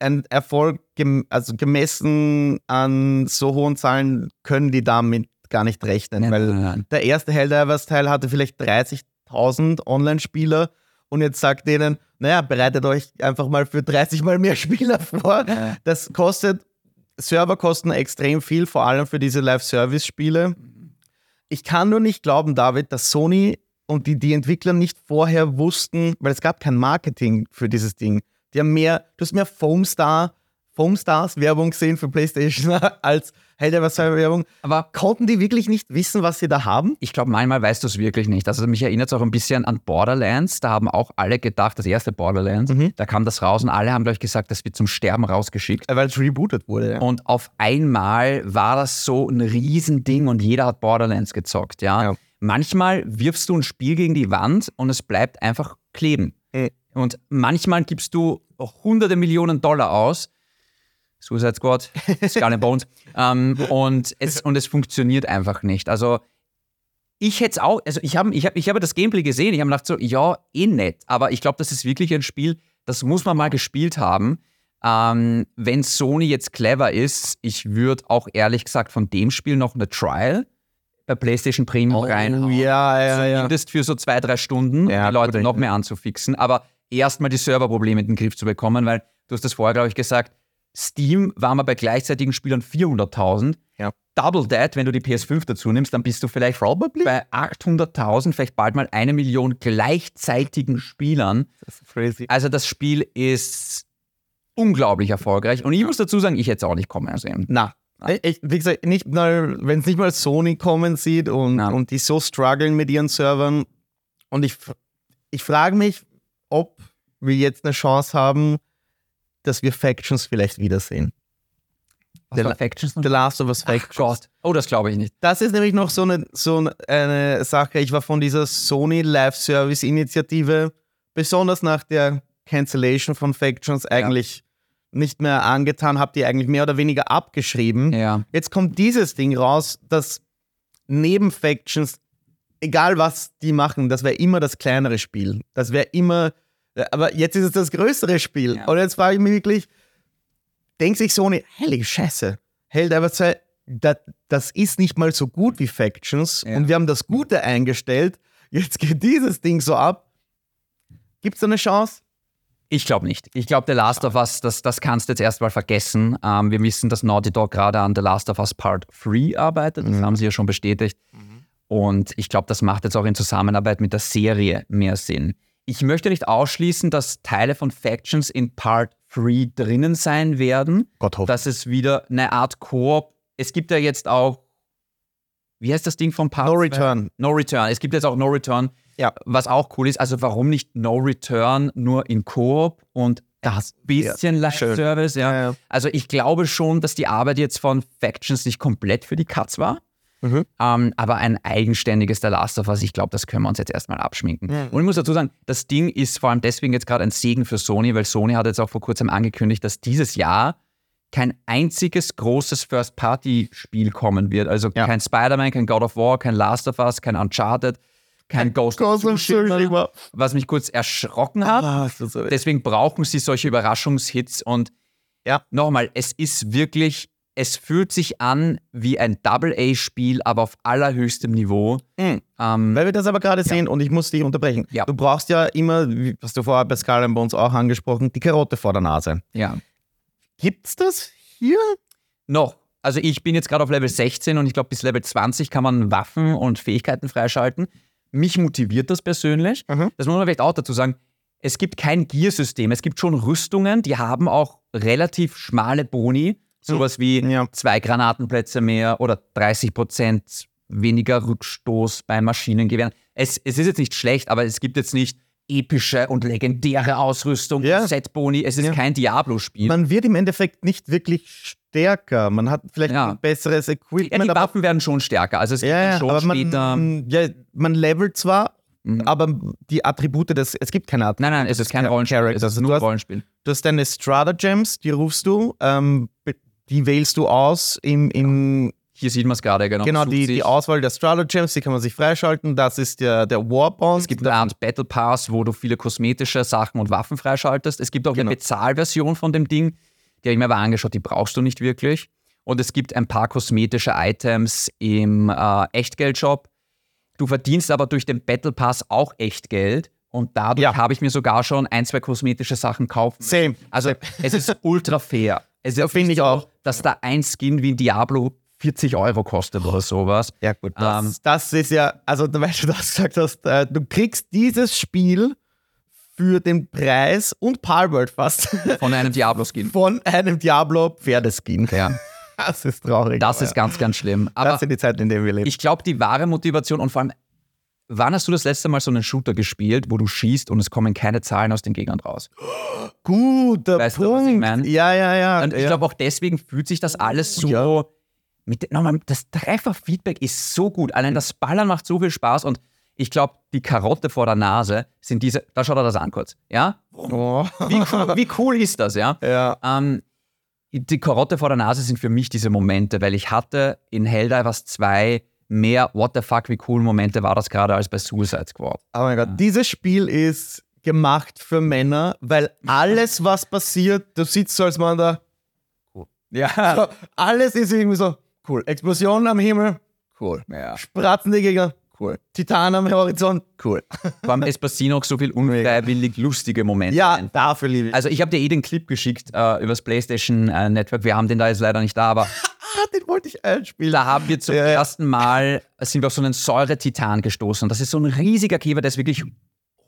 B: ein Erfolg, gem also gemessen an so hohen Zahlen, können die damit gar nicht rechnen.
A: nein,
B: weil
A: nein, nein.
B: der erste Helldivers-Teil hatte vielleicht 30.000 Online-Spieler und jetzt sagt denen, naja, bereitet euch einfach mal für 30 mal mehr Spieler vor.
A: Ja.
B: Das kostet, Server kosten extrem viel, vor allem für diese Live-Service-Spiele. Ich kann nur nicht glauben, David, dass Sony und die, die Entwickler nicht vorher wussten, weil es gab kein Marketing für dieses Ding. Die haben mehr, du hast mehr Foamstar, Foamstars Werbung gesehen für PlayStation als Helldivers Werbung.
A: Aber
B: Konnten die wirklich nicht wissen, was sie da haben?
A: ich glaube, manchmal weißt du es wirklich nicht. Also mich erinnert es auch ein bisschen an Borderlands. Da haben auch alle gedacht, das erste Borderlands,
B: Mhm.
A: da kam das raus und alle haben gleich gesagt, das wird zum Sterben rausgeschickt.
B: Weil es rebootet wurde. Ja.
A: Und auf einmal war das so ein Riesending und jeder hat Borderlands gezockt, ja.
B: Ja.
A: Manchmal wirfst du ein Spiel gegen die Wand und es bleibt einfach kleben.
B: Mhm.
A: Und manchmal gibst du hunderte Millionen Dollar aus. Suicide Squad, Skull and Bones. ähm, und, es, und es funktioniert einfach nicht. Also ich hätte es auch, also ich habe ich hab, ich hab das Gameplay gesehen, ich habe gedacht so, ja, eh nett, aber ich glaube, das ist wirklich ein Spiel, das muss man mal gespielt haben. Ähm, wenn Sony jetzt clever ist, ich würde auch ehrlich gesagt von dem Spiel noch eine Trial bei PlayStation Premium rein.
B: Oh, ja, ja, ja.
A: Zumindest für so zwei, drei Stunden,
B: Ja,
A: die Leute noch mehr anzufixen. Aber erstmal die Serverprobleme in den Griff zu bekommen, weil du hast das vorher, glaube ich, gesagt, Steam war mal bei gleichzeitigen Spielern 400.000.
B: Ja.
A: Double that, wenn du die PS5 dazu nimmst, dann bist du vielleicht
B: Probably.
A: bei 800.000, vielleicht bald mal eine Million gleichzeitigen Spielern.
B: Das ist crazy.
A: Also das Spiel ist unglaublich erfolgreich. Und ich muss dazu sagen, ich hätte es auch nicht kommen sehen.
B: Na, ich, wie gesagt, nicht mal, wenn es nicht mal Sony kommen sieht und, und die so strugglen mit ihren Servern. Und ich, ich frage mich, ob wir jetzt eine Chance haben, dass wir Factions vielleicht wiedersehen.
A: Was
B: La-
A: Factions
B: The Last of Us
A: Ach
B: Factions.
A: Gott. Oh, das glaube ich nicht.
B: Das ist nämlich noch so eine, so eine Sache. Ich war von dieser Sony Live Service Initiative, besonders nach der Cancellation von Factions, eigentlich nicht mehr angetan, habe die eigentlich mehr oder weniger abgeschrieben.
A: Ja.
B: Jetzt kommt dieses Ding raus, dass neben Factions, egal was die machen, das wäre immer das kleinere Spiel. Das wäre immer, aber jetzt ist es das größere Spiel.
A: Ja.
B: Und jetzt frage ich mich wirklich, denkt sich Sony, heilige Scheiße, hält aber zwei, das, das ist nicht mal so gut wie Factions
A: Ja.
B: und wir haben das Gute eingestellt. Jetzt geht dieses Ding so ab. Gibt es da eine Chance?
A: Ich glaube nicht. Ich glaube, The Last of Us, das, das kannst du jetzt erstmal vergessen. Ähm, wir wissen, dass Naughty Dog gerade an The Last of Us Part 3 arbeitet. Das
B: Mhm.
A: haben sie ja schon bestätigt. Und ich glaube, das macht jetzt auch in Zusammenarbeit mit der Serie mehr Sinn. Ich möchte nicht ausschließen, dass Teile von Factions in Part 3 drinnen sein werden.
B: Gott hoffe.
A: Dass es wieder eine Art Koop. Es gibt ja jetzt auch, wie heißt das Ding von Part
B: No
A: 2?
B: Return.
A: No Return. Es gibt jetzt auch No Return,
B: Ja.
A: was auch cool ist. Also warum nicht No Return nur in Koop und das bisschen Live-Service? Ja.
B: Ja, ja.
A: Also ich glaube schon, dass die Arbeit jetzt von Factions nicht komplett für die Katz war.
B: Mhm.
A: Ähm, aber ein eigenständiges The Last of Us, ich glaube, das können wir uns jetzt erstmal abschminken.
B: Mhm.
A: Und ich muss dazu sagen, das Ding ist vor allem deswegen jetzt gerade ein Segen für Sony, weil Sony hat jetzt auch vor kurzem angekündigt, dass dieses Jahr kein einziges großes First-Party-Spiel kommen wird. Also
B: Ja.
A: kein Spider-Man, kein God of War, kein Last of Us, kein Uncharted, kein Ghost of Tsushima, was mich kurz erschrocken hat.
B: Ah,
A: Deswegen brauchen sie solche Überraschungshits und
B: Ja.
A: nochmal, es ist wirklich, es fühlt sich an wie ein Double-A-Spiel, aber auf allerhöchstem Niveau.
B: Mhm.
A: Ähm,
B: Weil wir das aber gerade sehen und ich muss dich unterbrechen.
A: Ja.
B: Du brauchst ja immer, wie- was du vorher bei and Bones auch angesprochen, die Karotte vor der Nase.
A: ja.
B: Gibt's das hier?
A: Noch. Also ich bin jetzt gerade auf Level 16 und ich glaube, bis Level 20 kann man Waffen und Fähigkeiten freischalten. Mich motiviert das persönlich.
B: Mhm.
A: Das muss man vielleicht auch dazu sagen. Es gibt kein Gear-System. Es gibt schon Rüstungen, die haben auch relativ schmale Boni. Sowas wie
B: Ja.
A: zwei Granatenplätze mehr oder 30 Prozent weniger Rückstoß bei Maschinengewehren. Es, es ist jetzt nicht schlecht, aber es gibt jetzt nicht epische und legendäre Ausrüstung,
B: Ja.
A: Setboni. Es ist
B: Ja.
A: kein Diablo-Spiel.
B: Man wird im Endeffekt nicht wirklich stärker. Man hat vielleicht
A: Ja.
B: ein besseres
A: Ja,
B: Equipment.
A: die
B: aber,
A: Waffen werden schon stärker. Also es gibt
B: ja, ja,
A: schon
B: aber
A: später.
B: man, ja, man levelt zwar,
A: Mhm.
B: aber die Attribute des, es gibt keine Attribute.
A: Nein, nein, es ist kein Rollenspiel. Es ist
B: Du
A: nur ein
B: hast-
A: Rollenspiel.
B: Du hast deine Strata Gems, die rufst du, ähm, die wählst du aus im, im
A: Hier sieht man es gerade, genau.
B: genau, die, die Auswahl der Strata Gems, die kann man sich freischalten. Das ist der, der Warbond.
A: Es gibt eine Art Battle Pass, wo du viele kosmetische Sachen und Waffen freischaltest. Es gibt auch
B: Genau.
A: eine Bezahlversion von dem Ding. Die habe ich mir aber angeschaut, die brauchst du nicht wirklich. Und es gibt ein paar kosmetische Items im äh, Echtgeldshop. Du verdienst aber durch den Battle Pass auch Echtgeld. Und dadurch
B: Ja.
A: habe ich mir sogar schon ein, zwei kosmetische Sachen kaufen.
B: Same.
A: Also es ist ultra fair. Es ist
B: Ja, finde ich auch.
A: Dass da ein Skin wie in Diablo 40 Euro kostet oder sowas.
B: Ja, gut. Das,
A: Ähm,
B: das ist ja, also weil du das gesagt hast, äh, du kriegst dieses Spiel für den Preis und Palworld fast
A: Von einem Diablo-Skin.
B: von einem Diablo-Pferdeskin.
A: Ja,
B: Das ist traurig.
A: das ist ganz, ganz schlimm. Aber
B: das sind die Zeiten, in denen wir leben.
A: Ich glaube, die wahre Motivation und vor allem, wann hast du das letzte Mal so einen Shooter gespielt, wo du schießt und es kommen keine Zahlen aus den Gegnern raus?
B: Guter
A: Weißt du, was ich
B: Punkt.
A: mein?
B: Ja, ja, ja.
A: Und ich
B: ja.
A: glaube, auch deswegen fühlt sich das alles so.
B: Ja.
A: Mit, nochmal, das Treffer-Feedback ist so gut. Allein das Ballern macht so viel Spaß und ich glaube, die Karotte vor der Nase sind diese. Da schaut er das an kurz. Ja?
B: Oh.
A: Wie cool, wie cool ist das, ja?
B: ja.
A: Ähm, die Karotte vor der Nase sind für mich diese Momente, weil ich hatte in Helldivers 2 mehr What the fuck, wie cool Momente war das gerade als bei Suicide Squad.
B: Oh mein Gott, dieses Spiel ist gemacht für Männer, weil alles, was passiert, du sitzt so als Mann da.
A: Ja.
B: So, alles ist irgendwie so cool. Explosionen am Himmel, cool.
A: ja.
B: Spratzende Gegner, cool. Titan am Horizont, cool.
A: Vor allem, es passieren auch so viel unfreiwillig lustige Momente.
B: Ja, dafür liebe ich.
A: Also ich habe dir eh den Clip geschickt äh, übers PlayStation äh, Network. Wir haben den da jetzt leider nicht da, aber
B: ah, den wollte ich einspielen.
A: da haben wir zum
B: Ja,
A: ersten Mal sind wir auf so einen Säuretitan gestoßen. Das ist so ein riesiger Käfer, der ist wirklich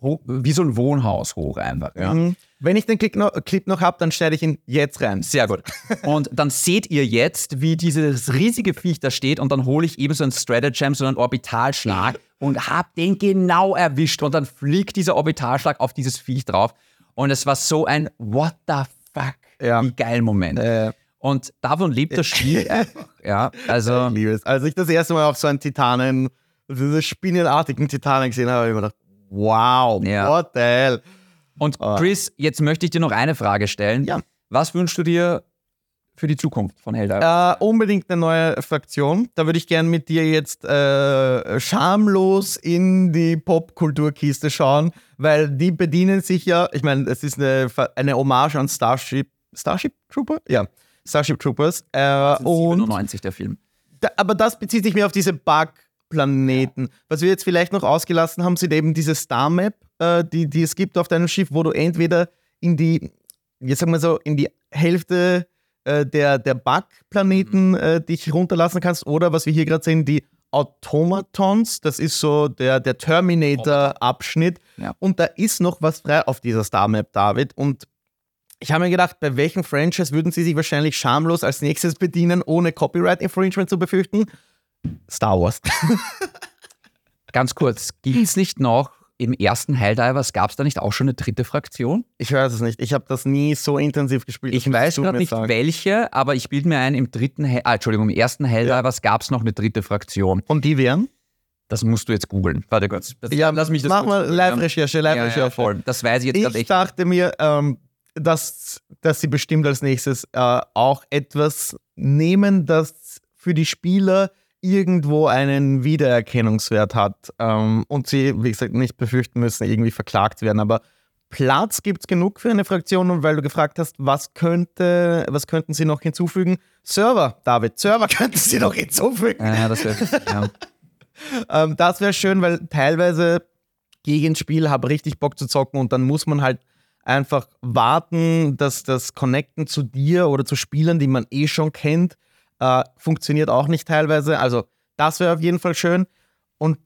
A: wie so ein Wohnhaus hoch einfach. Ja.
B: Mhm. Wenn ich den Clip noch, noch habe, dann schneide ich ihn jetzt rein.
A: Sehr gut. Und dann seht ihr jetzt, wie dieses riesige Viech da steht und dann hole ich eben so einen Stratagem, so einen Orbitalschlag und hab den genau erwischt und dann fliegt dieser Orbitalschlag auf dieses Viech drauf und es war so ein What the fuck,
B: Ja.
A: wie geil Moment.
B: Äh,
A: Und davon lebt das Spiel einfach. Ja, also
B: ich liebe es. Als ich das erste Mal auf so einen Titanen, diese spinnenartigen Titanen gesehen habe, habe ich mir gedacht, wow,
A: Ja.
B: what the hell.
A: und Chris, jetzt möchte ich dir noch eine Frage stellen.
B: Ja.
A: Was wünschst du dir für die Zukunft von Helldivers?
B: Äh, unbedingt eine neue Fraktion. Da würde ich gern mit dir jetzt äh, schamlos in die Popkulturkiste schauen, weil die bedienen sich ja, ich meine, es ist eine, eine Hommage an Starship, Starship Trooper? Ja, Starship Troopers. Äh, und
A: 97 der Film.
B: da, aber das bezieht sich mehr auf diese Bug-Planeten. Was wir jetzt vielleicht noch ausgelassen haben, sind eben diese Star-Map, äh, die, die es gibt auf deinem Schiff, wo du entweder in die, jetzt sagen wir so, in die Hälfte äh, der, der Bug-Planeten äh, dich runterlassen kannst oder was wir hier gerade sehen, die Automatons, das ist so der, der Terminator-Abschnitt.
A: Ja.
B: Und da ist noch was frei auf dieser Star-Map, David. Und ich habe mir gedacht, bei welchem Franchise würden sie sich wahrscheinlich schamlos als nächstes bedienen, ohne Copyright-Infringement zu befürchten? Star Wars.
A: Ganz kurz, gibt es nicht noch im ersten Helldivers, gab es da nicht auch schon eine dritte Fraktion?
B: Ich weiß es nicht. Ich habe das nie so intensiv gespielt.
A: Ich weiß gerade nicht
B: sagen.
A: welche, aber ich bilde mir ein, im dritten, Hell- ah, Entschuldigung, im ersten Helldivers gab es noch eine dritte Fraktion.
B: Und die wären?
A: Das musst du jetzt googeln. Warte kurz. Das,
B: Ja,
A: lass mich das
B: mach mal
A: googeln.
B: Live-Recherche,
A: ja, ja,
B: Live-Recherche.
A: voll. Das weiß ich jetzt gerade
B: Ich dachte mir, ähm, dass, dass sie bestimmt als nächstes äh, auch etwas nehmen, das für die Spieler irgendwo einen Wiedererkennungswert hat ähm, und sie, wie gesagt, nicht befürchten müssen, irgendwie verklagt werden. Aber Platz gibt es genug für eine Fraktion und weil du gefragt hast, was, könnte, was könnten sie noch hinzufügen? Server, David, Server könnten sie noch hinzufügen.
A: Ja, das wäre ja.
B: Ähm, das wäre schön, weil teilweise gegen Spiel habe richtig Bock zu zocken und dann muss man halt einfach warten, dass das Connecten zu dir oder zu Spielern, die man eh schon kennt, äh, funktioniert auch nicht teilweise. Also das wäre auf jeden Fall schön. Und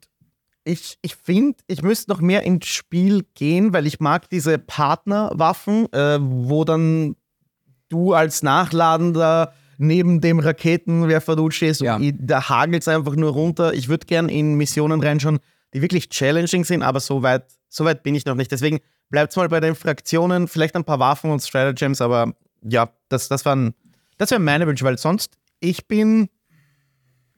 B: Ich, ich finde, ich müsste noch mehr ins Spiel gehen, weil ich mag diese Partnerwaffen, äh, wo dann du als Nachladender neben dem Raketenwerfer du stehst
A: Ja.
B: und da hagelt es einfach nur runter. Ich würde gern in Missionen reinschauen, die wirklich challenging sind, aber so weit, so weit bin ich noch nicht. Deswegen bleibt es mal bei den Fraktionen, vielleicht ein paar Waffen und Stratagems, aber ja, das, das waren, das wären meine Wünsche, weil sonst, ich bin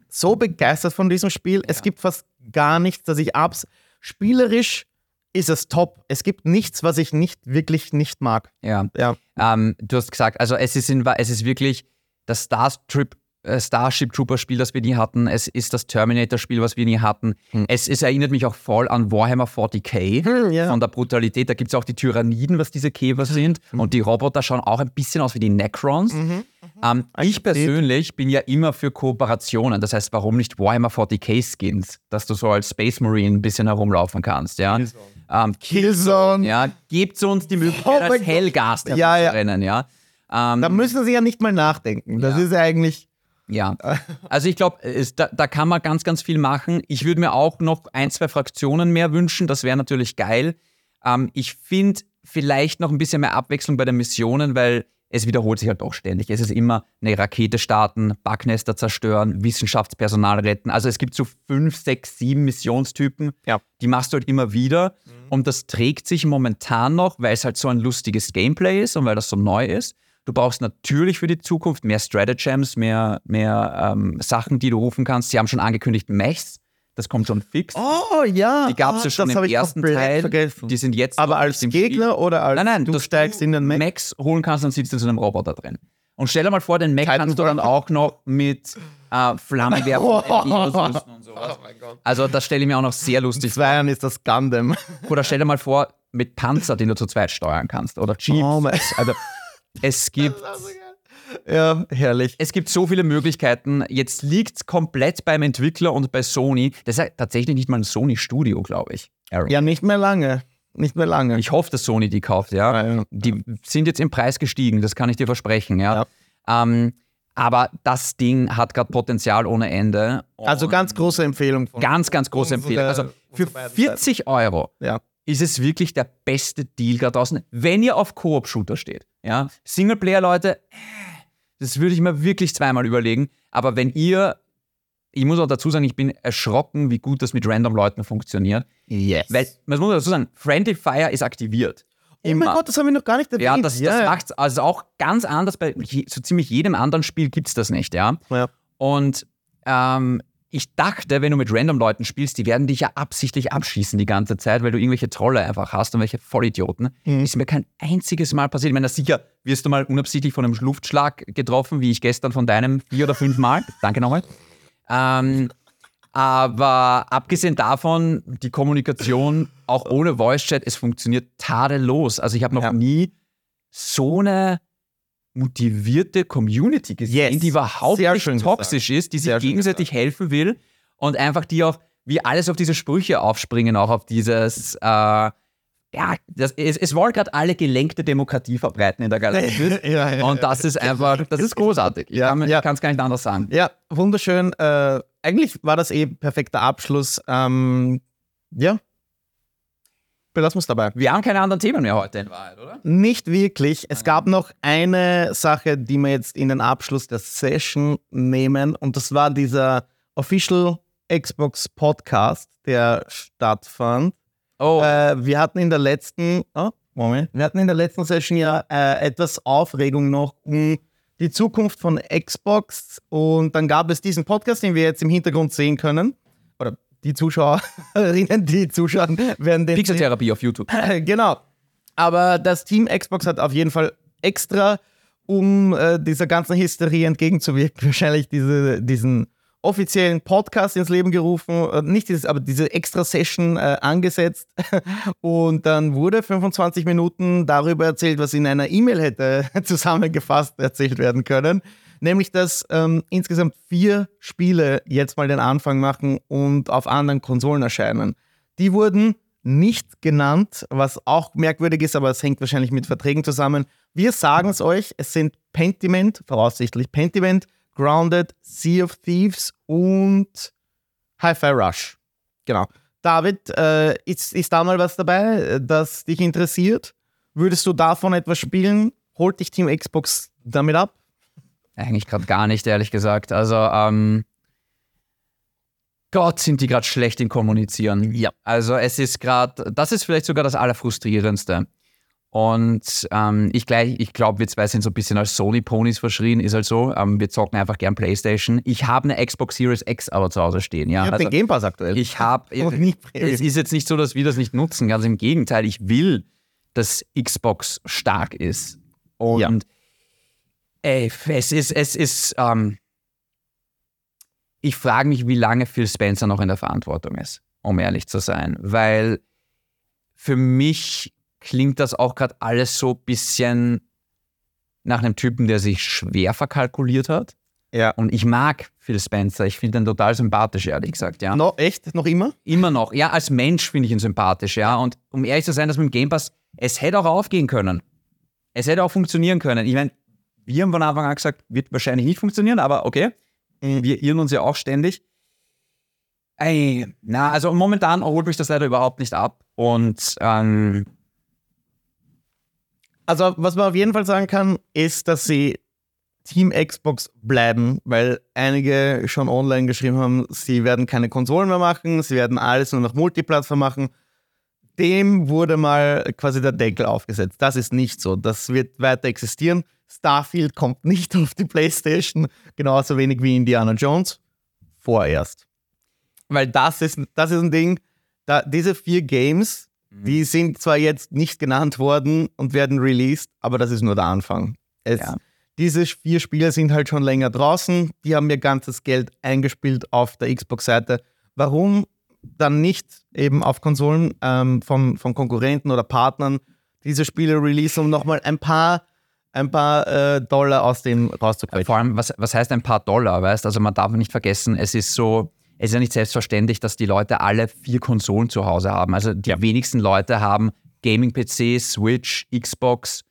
B: so begeistert von diesem Spiel. Es gibt fast gar nichts, das ich abs. Spielerisch ist es top. Es gibt nichts, was ich nicht wirklich nicht mag.
A: Ja.
B: Ja.
A: Ähm, du hast gesagt, also es ist, in, es ist wirklich das Starship, äh, Starship Trooper Spiel, das wir nie hatten. Es ist das Terminator Spiel, was wir nie hatten. Es, es erinnert mich auch voll an Warhammer 40k.
B: Hm, ja.
A: Von der Brutalität. Da gibt es auch die Tyranniden, was diese Käfer sind. Und die Roboter schauen auch ein bisschen aus wie die Necrons. Ähm, ich persönlich bin ja immer für Kooperationen. Das heißt, warum nicht Warhammer 40k Skins? Dass du so als Space Marine ein bisschen herumlaufen kannst. Ja? Ähm,
B: Killzone.
A: ja, gebt uns die Möglichkeit,
B: Oh
A: als
B: Gott.
A: Hellgast
B: Ja, ja.
A: herumzurennen, ja. Ähm,
B: Da müssen sie ja nicht mal nachdenken. Das
A: Ja.
B: ist ja eigentlich.
A: Ja. Also ich glaube, da, da kann man ganz, ganz viel machen. Ich würde mir auch noch ein, zwei Fraktionen mehr wünschen. Das wäre natürlich geil. Ähm, ich finde vielleicht noch ein bisschen mehr Abwechslung bei den Missionen, weil es wiederholt sich halt doch ständig. Es ist immer eine Rakete starten, Backnester zerstören, Wissenschaftspersonal retten. Also es gibt so fünf, sechs, sieben Missionstypen.
B: Ja.
A: Die machst du halt immer wieder. Und das trägt sich momentan noch, weil es halt so ein lustiges Gameplay ist und weil das so neu ist. Du brauchst natürlich für die Zukunft mehr Stratagems, mehr, mehr ähm, Sachen, die du rufen kannst. Sie haben schon angekündigt Mechs. Das kommt schon fix.
B: Oh ja.
A: die gab es
B: ah,
A: ja schon
B: das hab
A: im ersten Teil.
B: Vergessen.
A: Die sind jetzt
B: Aber als
A: im Spiel.
B: Gegner oder als
A: Nein, nein,
B: du steigst in den Mac?
A: Max holen kannst, dann sitzt du in so einem Roboter drin. Und stell dir mal vor, den Mac
B: Titanfall.
A: kannst du dann auch noch mit äh, Flammenwerfer und sowas. Also das stelle ich mir auch noch sehr lustig vor.
B: Zweiern ist das Gundam.
A: Oder stell dir mal vor, mit Panzer, den du zu zweit steuern kannst. Oder Jeeps.
B: Oh mein-
A: Also es gibt,
B: Ja, herrlich.
A: es gibt so viele Möglichkeiten. Jetzt liegt es komplett beim Entwickler und bei Sony. Das ist ja tatsächlich nicht mal ein Sony-Studio, glaube ich. Aaron.
B: Ja, nicht mehr lange. Nicht mehr lange.
A: Ich hoffe, dass Sony die kauft, ja.
B: Ja, ja.
A: Die sind jetzt im Preis gestiegen, das kann ich dir versprechen, ja. Ähm, aber das Ding hat gerade Potenzial ohne Ende.
B: also ganz große Empfehlung von
A: ganz, ganz große
B: unsere-
A: Empfehlung. Also für
B: unsere beiden
A: 40 Euro
B: Ja.
A: Ist es wirklich der beste Deal gerade draußen, wenn ihr auf Koop-Shooter steht. Ja? Singleplayer-Leute, äh, das würde ich mir wirklich zweimal überlegen. Aber wenn ihr, ich muss auch dazu sagen, ich bin erschrocken, wie gut das mit random Leuten funktioniert.
B: Yes.
A: Weil, man muss dazu sagen, Friendly Fire ist aktiviert.
B: oh mein Gott, das haben wir noch gar nicht erwähnt.
A: Ja, das, das
B: ja.
A: macht also auch ganz anders. Bei so ziemlich jedem anderen Spiel gibt es das nicht, ja.
B: Ja.
A: Und ähm, ich dachte, wenn du mit random Leuten spielst, die werden dich ja absichtlich abschießen die ganze Zeit, weil du irgendwelche Trolle einfach hast und welche Vollidioten.
B: Mhm.
A: Ist mir kein einziges Mal passiert. Ich meine, sicher wirst du mal unabsichtlich von einem Luftschlag getroffen, wie ich gestern von deinem vier oder fünf Mal. Danke nochmal. Ähm, aber abgesehen davon, die Kommunikation auch ohne Voice-Chat, es funktioniert tadellos. Also ich habe noch
B: Ja.
A: nie so eine motivierte Community gesehen,
B: Yes.
A: die überhaupt
B: Sehr
A: nicht toxisch ist, die sich
B: Sehr schön
A: gegenseitig helfen will und einfach die auch, wie alles auf diese Sprüche aufspringen, auch auf dieses, äh, ja, das, es, es wollen gerade alle gelenkte Demokratie verbreiten in der Galaxie.
B: Ja, ja,
A: und das ist einfach, das ist großartig. Ich
B: Ja,
A: kann
B: ja.
A: es gar nicht anders sagen.
B: Ja, wunderschön. Äh, eigentlich war das eh perfekter Abschluss. Ähm, ja. Belassen wir es dabei.
A: Wir haben keine anderen Themen mehr heute in Wahrheit, oder?
B: Nicht wirklich. Es gab noch eine Sache, die wir jetzt in den Abschluss der Session nehmen. Und das war dieser Official Xbox Podcast, der stattfand.
A: Oh,
B: Äh, wir hatten in der letzten, oh, Moment, wir hatten in der letzten Session ja äh, etwas Aufregung noch um die Zukunft von Xbox und dann gab es diesen Podcast, den wir jetzt im Hintergrund sehen können. Die Zuschauerinnen, die zuschauen, werden den
A: Pixeltherapie auf YouTube.
B: genau. Aber das Team Xbox hat auf jeden Fall extra, um äh, dieser ganzen Hysterie entgegenzuwirken, wahrscheinlich diese, diesen offiziellen Podcast ins Leben gerufen, äh, nicht dieses, aber diese extra Session äh, angesetzt und dann wurde 25 Minuten darüber erzählt, was in einer E-Mail hätte zusammengefasst erzählt werden können, nämlich dass ähm, insgesamt vier Spiele jetzt mal den Anfang machen und auf anderen Konsolen erscheinen. Die wurden nicht genannt, was auch merkwürdig ist, aber es hängt wahrscheinlich mit Verträgen zusammen. Wir sagen es euch, es sind Pentiment, voraussichtlich Pentiment, Grounded, Sea of Thieves und Hi-Fi Rush. Genau. David, äh, ist, ist da mal was dabei, das dich interessiert? Würdest du davon etwas spielen? Holt dich Team Xbox damit ab?
A: Eigentlich gerade gar nicht, ehrlich gesagt. Also, ähm, Gott, sind die gerade schlecht in Kommunizieren.
B: Ja.
A: Also, es ist gerade, das ist vielleicht sogar das Allerfrustrierendste. Und ähm, ich, gleich- ich glaube, wir zwei sind so ein bisschen als Sony-Ponys verschrien, ist halt so. Ähm, wir zocken einfach gern Playstation. Ich habe eine Xbox Series X aber zu Hause stehen. Ja,
B: Ich habe
A: also,
B: den Game Pass aktuell.
A: ich habe. Es ist jetzt nicht so, dass wir das nicht nutzen. Ganz im Gegenteil, ich will, dass Xbox stark ist. Und
B: Ja.
A: Ey, es ist, es ist, ähm, ich frage mich, wie lange Phil Spencer noch in der Verantwortung ist, um ehrlich zu sein. Weil für mich klingt das auch gerade alles so ein bisschen nach einem Typen, der sich schwer verkalkuliert hat.
B: ja.
A: Und ich mag Phil Spencer. Ich finde ihn total sympathisch, ehrlich gesagt, ja.
B: No, echt? Noch immer?
A: Immer noch. Ja, als Mensch finde ich ihn sympathisch, ja. Und um ehrlich zu sein, das mit dem Game Pass, es hätte auch aufgehen können. Es hätte auch funktionieren können. Ich meine, wir haben von Anfang an gesagt, wird wahrscheinlich nicht funktionieren, aber okay. Wir irren uns ja auch ständig. Ey, na, also momentan holt mich das leider überhaupt nicht ab. Und ähm,
B: Also, was man auf jeden Fall sagen kann, ist, dass sie Team Xbox bleiben, weil einige schon online geschrieben haben, sie werden keine Konsolen mehr machen, sie werden alles nur noch Multiplattform machen. Dem wurde mal quasi der Deckel aufgesetzt. Das ist nicht so. Das wird weiter existieren. Starfield kommt nicht auf die PlayStation, genauso wenig wie Indiana Jones. Vorerst. Weil das ist, das ist ein Ding, da, diese vier Games, die sind zwar jetzt nicht genannt worden und werden released, aber das ist nur der Anfang. Es,
A: Ja.
B: Diese vier Spiele sind halt schon länger draußen, die haben ihr ganzes Geld eingespielt auf der Xbox-Seite. Warum dann nicht eben auf Konsolen ähm, von, von Konkurrenten oder Partnern diese Spiele releasen, um nochmal ein paar, ein paar äh, Dollar aus dem rauszuquetschen?
A: vor allem, was, was heißt ein paar Dollar, weißt Also man darf nicht vergessen, es ist so, es ist ja nicht selbstverständlich, dass die Leute alle vier Konsolen zu Hause haben. Also die wenigsten Leute haben Gaming-PC, Switch, Xbox,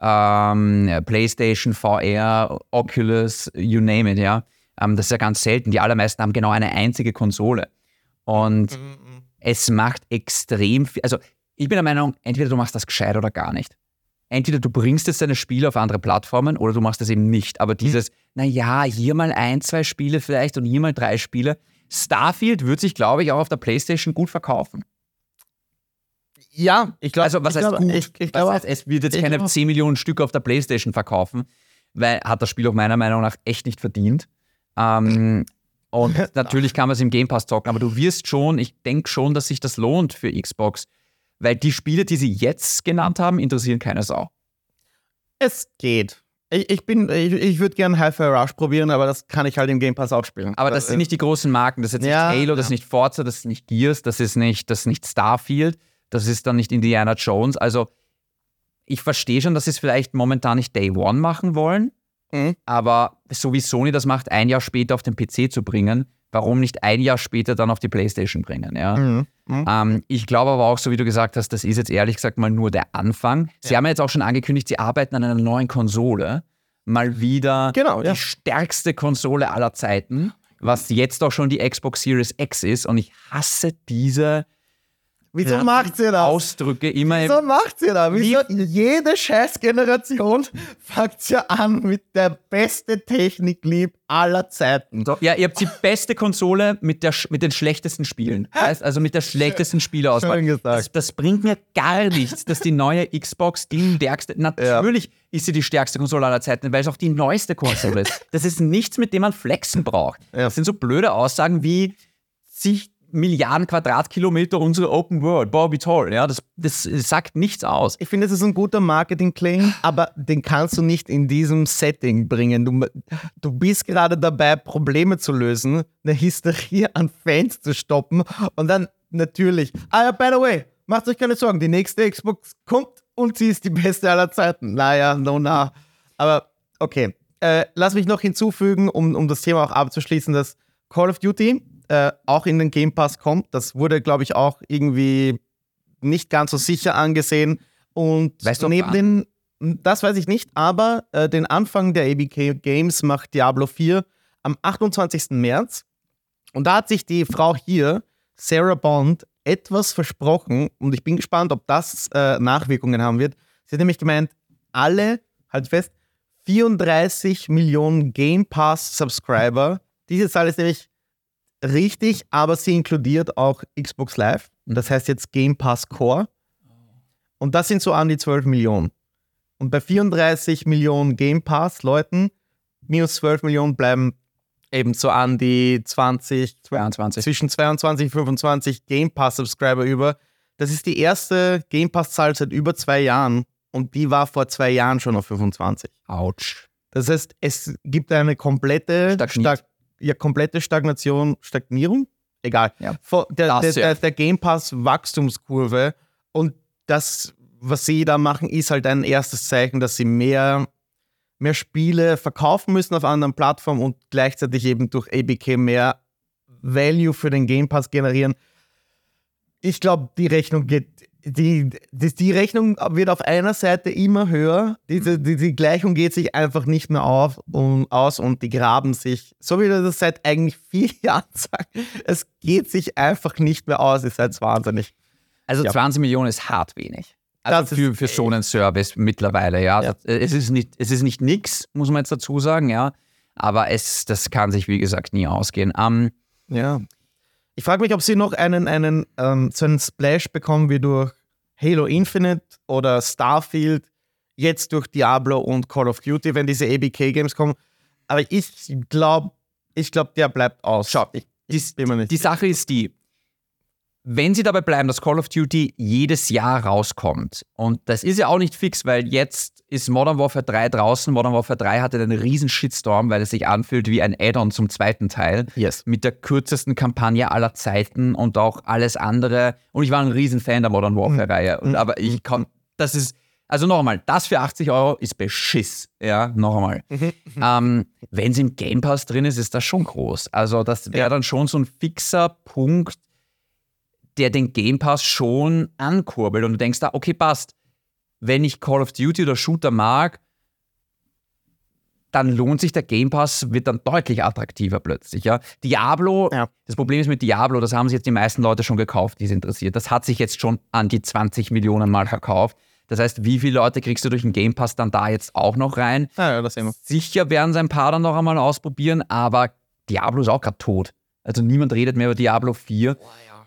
A: ähm, PlayStation, VR, Oculus, you name it, ja. Ähm, das ist ja ganz selten. Die allermeisten haben genau eine einzige Konsole. Und es macht extrem viel. Also ich bin der Meinung, entweder du machst das gescheit oder gar nicht. Entweder du bringst jetzt deine Spiele auf andere Plattformen oder du machst das eben nicht. Aber dieses, naja, hier mal ein, zwei Spiele vielleicht und hier mal drei Spiele. Starfield wird sich, glaube ich, auch auf der Playstation gut verkaufen.
B: Ja, ich glaube,
A: Also, was heißt
B: glaube,
A: gut?
B: ich, ich
A: was
B: glaube,
A: heißt, es wird jetzt keine
B: glaube-
A: 10 Millionen Stück auf der Playstation verkaufen, weil hat das Spiel auch meiner Meinung nach echt nicht verdient. Ähm, und natürlich kann man es im Game Pass zocken, aber du wirst schon, ich denke schon, dass sich das lohnt für Xbox, weil die Spiele, die sie jetzt genannt haben, interessieren keine Sau.
B: es geht. Ich, ich, bin, ich, ich würde gerne Hi-Fi Rush probieren, aber das kann ich halt im Game Pass auch spielen.
A: Aber das sind nicht die großen Marken. Das ist jetzt
B: Ja,
A: nicht Halo, das ist
B: ja.
A: nicht Forza, das ist nicht Gears, das ist nicht, das ist nicht Starfield, das ist dann nicht Indiana Jones. Also ich verstehe schon, dass sie es vielleicht momentan nicht Day One machen wollen,
B: Mhm.
A: aber so wie Sony das macht, ein Jahr später auf den PC zu bringen, warum nicht ein Jahr später dann auf die Playstation bringen? Ja?
B: Mhm. Mhm.
A: Ähm, ich glaube aber auch, so wie du gesagt hast, das ist jetzt ehrlich gesagt mal nur der Anfang. Sie haben ja jetzt auch schon angekündigt, sie arbeiten an einer neuen Konsole. Mal wieder
B: Genau, ja.
A: die stärkste Konsole aller Zeiten, was jetzt auch schon die Xbox Series X ist. Und ich hasse diese
B: Wieso
A: Ja.
B: macht sie das?
A: Ausdrücke immer.
B: Wieso macht sie das? Wieso? Jede Scheißgeneration fängt ja an mit der beste Techniklieb aller Zeiten.
A: So, ja, ihr habt die beste Konsole mit, der, mit den schlechtesten Spielen. Also mit der schlechtesten Spieleauswahl.
B: Schön gesagt.
A: Das, das bringt mir gar nichts, dass die neue Xbox die stärkste. Natürlich ist sie die stärkste Konsole aller Zeiten, weil es auch die neueste Konsole ist. Das ist nichts, mit dem man flexen braucht.
B: Ja.
A: Das sind so blöde Aussagen wie zig Milliarden Quadratkilometer unsere Open World. Wie toll. Ja, das, das sagt nichts aus.
B: Ich finde, es ist ein guter Marketing-Claim, aber den kannst du nicht in diesem Setting bringen. Du, du bist gerade dabei, Probleme zu lösen, eine Hysterie an Fans zu stoppen und dann natürlich, ah ja, by the way, macht euch keine Sorgen, die nächste Xbox kommt und sie ist die beste aller Zeiten. Naja, no, na. Aber okay, äh, lass mich noch hinzufügen, um, um das Thema auch abzuschließen, dass Call of Duty äh, auch in den Game Pass kommt. Das wurde, glaube ich, auch irgendwie nicht ganz so sicher angesehen. Und
A: Weißt du,
B: neben den, das weiß ich nicht, aber äh, den Anfang der ABK Games macht Diablo 4 am 28. März. Und da hat sich die Frau hier Sarah Bond etwas versprochen und ich bin gespannt, ob das äh, Nachwirkungen haben wird. Sie hat nämlich gemeint, alle, halt fest, 34 Millionen Game Pass Subscriber. Diese Zahl ist nämlich richtig, aber sie inkludiert auch Xbox Live. Und das heißt jetzt Game Pass Core. Und das sind so an die 12 Millionen. Und bei 34 Millionen Game Pass Leuten, minus 12 Millionen bleiben eben so an die 20,
A: 22.
B: zwischen 22 und 25 Game Pass Subscriber über. Das ist die erste Game Pass Zahl seit über zwei Jahren und die war vor zwei Jahren schon auf 25.
A: Autsch.
B: Das heißt, es gibt eine komplette,
A: Stagniert.
B: Ja, komplette Stagnation, Stagnierung? Egal.
A: Ja.
B: Vor- Der, der,
A: Das, ja.
B: der, der Game Pass Wachstumskurve und das, was sie da machen, ist halt ein erstes Zeichen, dass sie mehr, mehr Spiele verkaufen müssen auf anderen Plattformen und gleichzeitig eben durch ABK mehr Value für den Game Pass generieren. Ich glaube, die Rechnung geht, die, die, die Rechnung wird auf einer Seite immer höher. Diese, die, die Gleichung geht sich einfach nicht mehr auf und aus und die graben sich, so wie wir das seit eigentlich vier Jahren sagen, es geht sich einfach nicht mehr aus. Ist halt wahnsinnig.
A: Also
B: Ja.
A: 20 Millionen ist hart wenig. Also für, für so einen Service mittlerweile, ja.
B: Ja.
A: Also, Es ist nicht, es ist nicht nix, muss man jetzt dazu sagen, ja. Aber es, das kann sich, wie gesagt, nie ausgehen. Ähm,
B: Ja. Ich frage mich, ob sie noch einen, einen ähm, so einen Splash bekommen wie durch Halo Infinite oder Starfield, jetzt durch Diablo und Call of Duty, wenn diese ABK-Games kommen. Aber ich glaube, ich glaube, der bleibt aus.
A: Schau,
B: ich,
A: die,
B: bin mir nicht.
A: die Sache ist die, wenn sie dabei bleiben, dass Call of Duty jedes Jahr rauskommt, und das ist ja auch nicht fix, weil jetzt ist Modern Warfare 3 draußen. Modern Warfare 3 hatte einen riesen Shitstorm, weil es sich anfühlt wie ein Add-on zum zweiten Teil.
B: yes.
A: mit der kürzesten Kampagne aller Zeiten und auch alles andere. Und ich war ein Riesenfan der Modern Warfare-Reihe. Und Aber ich kann, das ist, also noch einmal, das für 80 Euro ist Beschiss. Ja, noch einmal. ähm, Wenn es im Game Pass drin ist, ist das schon groß. Also das wäre
B: Ja.
A: dann schon so ein fixer Punkt, der den Game Pass schon ankurbelt. Und du denkst da, okay, passt. Wenn ich Call of Duty oder Shooter mag, dann lohnt sich der Game Pass, wird dann deutlich attraktiver plötzlich. Ja? Diablo,
B: Ja.
A: das Problem ist mit Diablo, das haben sich jetzt die meisten Leute schon gekauft, die es interessiert. Das hat sich jetzt schon an die 20 Millionen Mal verkauft. Das heißt, wie viele Leute kriegst du durch den Game Pass dann da jetzt auch noch rein?
B: Ja, das sehen wir.
A: Sicher werden es ein paar dann noch einmal ausprobieren, aber Diablo ist auch gerade tot. Also niemand redet mehr über Diablo 4.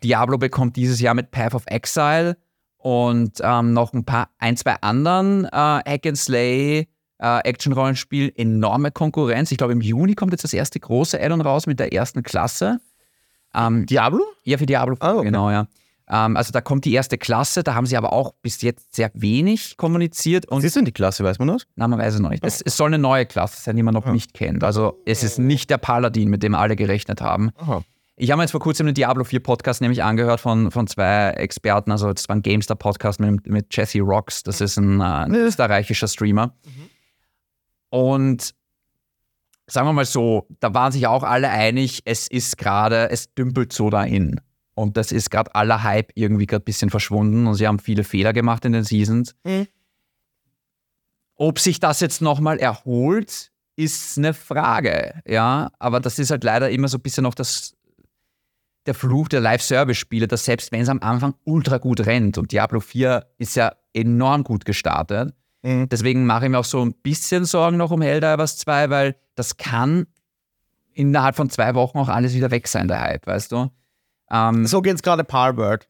A: Diablo bekommt dieses Jahr mit Path of Exile und ähm, noch ein paar, ein, zwei anderen äh, Hack and Slay äh, Action-Rollenspiel enorme Konkurrenz. Ich glaube, im Juni kommt jetzt das erste große Add-on raus mit der ersten Klasse. Ähm,
B: Diablo?
A: ja, für Diablo 4,
B: Ah, okay.
A: genau, ja. Ähm, also da kommt die erste Klasse, da haben sie aber auch bis jetzt sehr wenig kommuniziert und
B: Was ist denn die Klasse, weiß man das?
A: na, man weiß es noch nicht. Es, es soll eine neue Klasse sein, die man noch nicht kennt. Also es ist nicht der Paladin, mit dem alle gerechnet haben.
B: Aha.
A: Ich habe mir jetzt vor kurzem den Diablo 4 Podcast nämlich angehört von, von zwei Experten. Also das war ein GameStar Podcast mit, mit Jesse Rocks. Das ist ein, äh, ein österreichischer Streamer. Und sagen wir mal so, da waren sich auch alle einig, es ist gerade, es dümpelt so dahin. Und das ist gerade aller Hype irgendwie gerade ein bisschen verschwunden und sie haben viele Fehler gemacht in den Seasons.
B: Mhm.
A: Ob sich das jetzt nochmal erholt, ist eine Frage. Ja, aber das ist halt leider immer so ein bisschen noch das, der Fluch der Live-Service-Spiele, dass selbst wenn es am Anfang ultra gut rennt und Diablo 4 ist ja enorm gut gestartet,
B: Mhm.
A: Deswegen mache ich mir auch so ein bisschen Sorgen noch um Helldivers 2, weil das kann innerhalb von zwei Wochen auch alles wieder weg sein, der Hype, weißt du? Ähm,
B: So geht's gerade Palworld.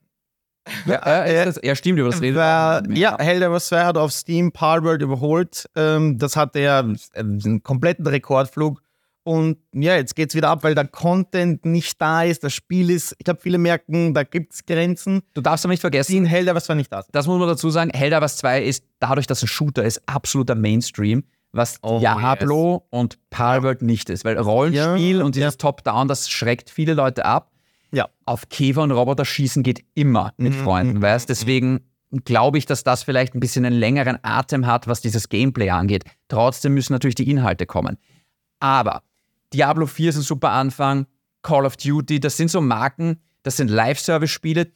A: ja, äh, ist das, ja, stimmt, über das redet
B: Weil,
A: man.
B: ja, Helldivers 2 hat auf Steam Palworld überholt. Ähm, das hatte ja einen kompletten Rekordflug. Und ja, jetzt geht's wieder ab, weil der Content nicht da ist. Das Spiel ist, ich glaube, viele merken, da gibt's Grenzen.
A: Du darfst aber nicht vergessen,
B: Die in Helldivers 2 nicht da sind.
A: das muss man dazu sagen, Helldivers 2 ist dadurch, dass ein Shooter ist, absoluter Mainstream, was
B: Oh,
A: Diablo und Palworld nicht ist. Weil Rollenspiel
B: Ja,
A: und dieses Top-Down, das schreckt viele Leute ab.
B: Ja.
A: Auf Käfer und Roboter schießen geht immer mit
B: Mhm,
A: Freunden, weißt Deswegen glaube ich, dass das vielleicht ein bisschen einen längeren Atem hat, was dieses Gameplay angeht. Trotzdem müssen natürlich die Inhalte kommen. Aber Diablo 4 ist ein super Anfang, Call of Duty, das sind so Marken, das sind Live-Service-Spiele,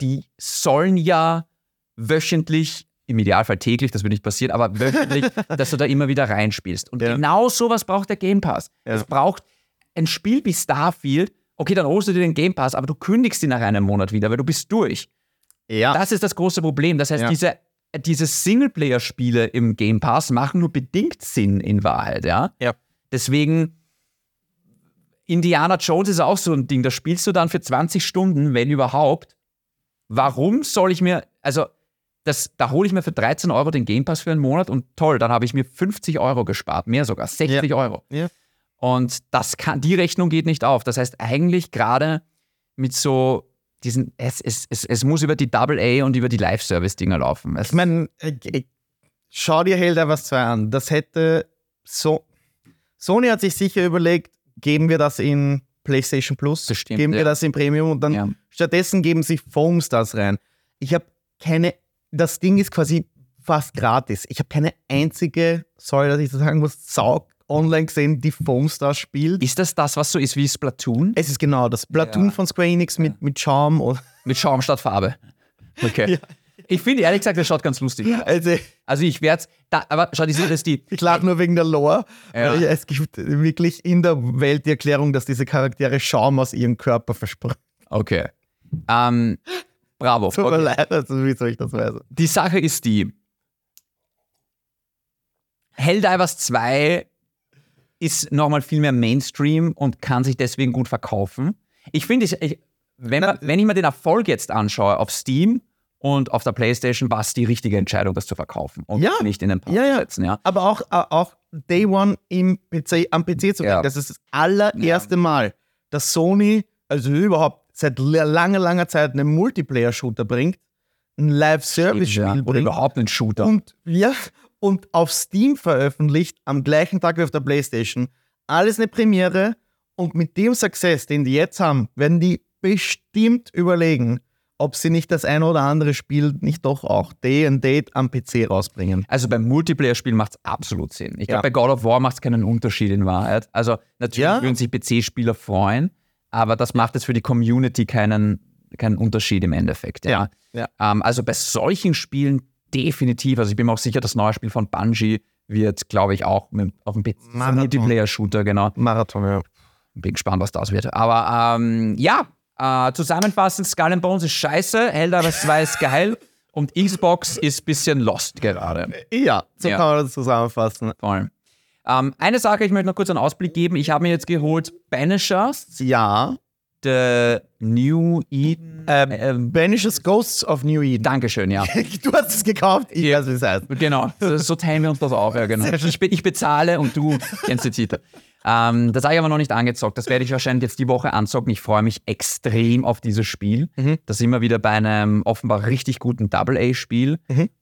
A: die sollen ja wöchentlich, im Idealfall täglich, das wird nicht passieren, aber wöchentlich, dass du da immer wieder reinspielst. Und
B: Ja.
A: genau sowas braucht der Game Pass.
B: Ja.
A: Es braucht ein Spiel wie Starfield, okay, dann holst du dir den Game Pass, aber du kündigst ihn nach einem Monat wieder, weil du bist durch.
B: Ja.
A: Das ist das große Problem. Das heißt,
B: Ja.
A: diese, diese Singleplayer-Spiele im Game Pass machen nur bedingt Sinn in Wahrheit, ja.
B: Ja.
A: Deswegen, Indiana Jones ist auch so ein Ding, da spielst du dann für 20 Stunden, wenn überhaupt. Warum soll ich mir, also das, da hole ich mir für 13 Euro den Game Pass für einen Monat und toll, dann habe ich mir 50 Euro gespart, mehr sogar, 60 Euro.
B: Ja.
A: Und das kann, die Rechnung geht nicht auf. Das heißt, eigentlich gerade mit so diesen, es, es, es, es muss über die Double A und über die Live-Service-Dinger laufen. Es,
B: Ich meine, äh, äh, schau dir Helder was 2 an. Das hätte so. Sony hat sich sicher überlegt, geben wir das in PlayStation Plus,
A: Bestimmt,
B: geben wir
A: ja.
B: das in Premium und dann
A: Ja.
B: stattdessen geben sie Foam Stars rein. Ich habe keine, das Ding ist quasi fast gratis. Ich habe keine einzige, sorry, dass ich das sagen muss, Sau online gesehen, die Foam Stars spielt.
A: ist das das, was so ist wie Splatoon?
B: es ist genau das Platoon
A: Ja.
B: von Square Enix mit, mit Charme. Und,
A: Mit Schaum statt Farbe. Okay. Ich finde ehrlich gesagt, das schaut ganz lustig aus.
B: also,
A: Also ich werde da, aber schau, die Sache ist die,
B: Ich lache nur wegen der Lore.
A: Ja.
B: Es gibt wirklich in der Welt die Erklärung, dass diese Charaktere Schaum aus ihrem Körper versprechen.
A: okay. Ähm, bravo.
B: Tut mir
A: Okay.
B: leid, also wie soll ich das weisen?
A: Die Sache ist die, Helldivers 2 ist nochmal viel mehr Mainstream und kann sich deswegen gut verkaufen. Ich finde, wenn, wenn ich mir den Erfolg jetzt anschaue auf Steam und auf der Playstation, war es die richtige Entscheidung, das zu verkaufen und
B: Ja.
A: nicht in den Pass
B: Ja, ja.
A: zu setzen. Ja.
B: Aber auch, auch Day One im PC, am PC zu
A: Ja.
B: bringen. Das ist das allererste Mal, dass Sony, also überhaupt seit la- langer, langer Zeit einen Multiplayer-Shooter bringt, ein Live-Service-Spiel bringt
A: überhaupt einen Shooter.
B: und, ja, und auf Steam veröffentlicht, am gleichen Tag wie auf der Playstation. Alles eine Premiere und mit dem Success, den die jetzt haben, werden die bestimmt überlegen, ob sie nicht das ein oder andere Spiel nicht doch auch Day and Date am PC rausbringen.
A: Also beim Multiplayer-Spiel macht es absolut Sinn. Ich glaube,
B: Ja.
A: bei God of War macht es keinen Unterschied in Wahrheit. Also natürlich
B: Ja.
A: würden sich PC-Spieler freuen, aber das macht jetzt für die Community keinen, keinen Unterschied im Endeffekt. Ja.
B: Ja.
A: Ähm, also bei solchen Spielen definitiv. Also ich bin mir auch sicher, das neue Spiel von Bungie wird, glaube ich, auch mit, auf dem PC. Multiplayer-Shooter, genau.
B: Marathon, ja.
A: Bin gespannt, was das wird. Aber ähm, ja, äh, zusammenfassend, Skull and Bones ist scheiße, Helldivers 2 ist geil und Xbox ist ein bisschen lost gerade.
B: Ja, so
A: Ja.
B: kann man das zusammenfassen.
A: Voll. Ähm, eine Sache, ich möchte noch kurz einen Ausblick geben. Ich habe mir jetzt geholt Banishers,
B: Ja.
A: The New Eden.
B: Ähm,
A: Ähm,
B: Banishes Ghosts of New Eden.
A: Dankeschön, ja.
B: Du hast es gekauft, ich weiß, wie es heißt.
A: Genau, so, so teilen wir uns das auch. Ja, genau. ich, be- ich bezahle und du kennst die Titel. Ähm, das habe ich aber noch nicht angezockt. Das werde ich wahrscheinlich jetzt die Woche anzocken. Ich freue mich extrem auf dieses Spiel. Da sind wir wieder bei einem offenbar richtig guten Double-A-Spiel.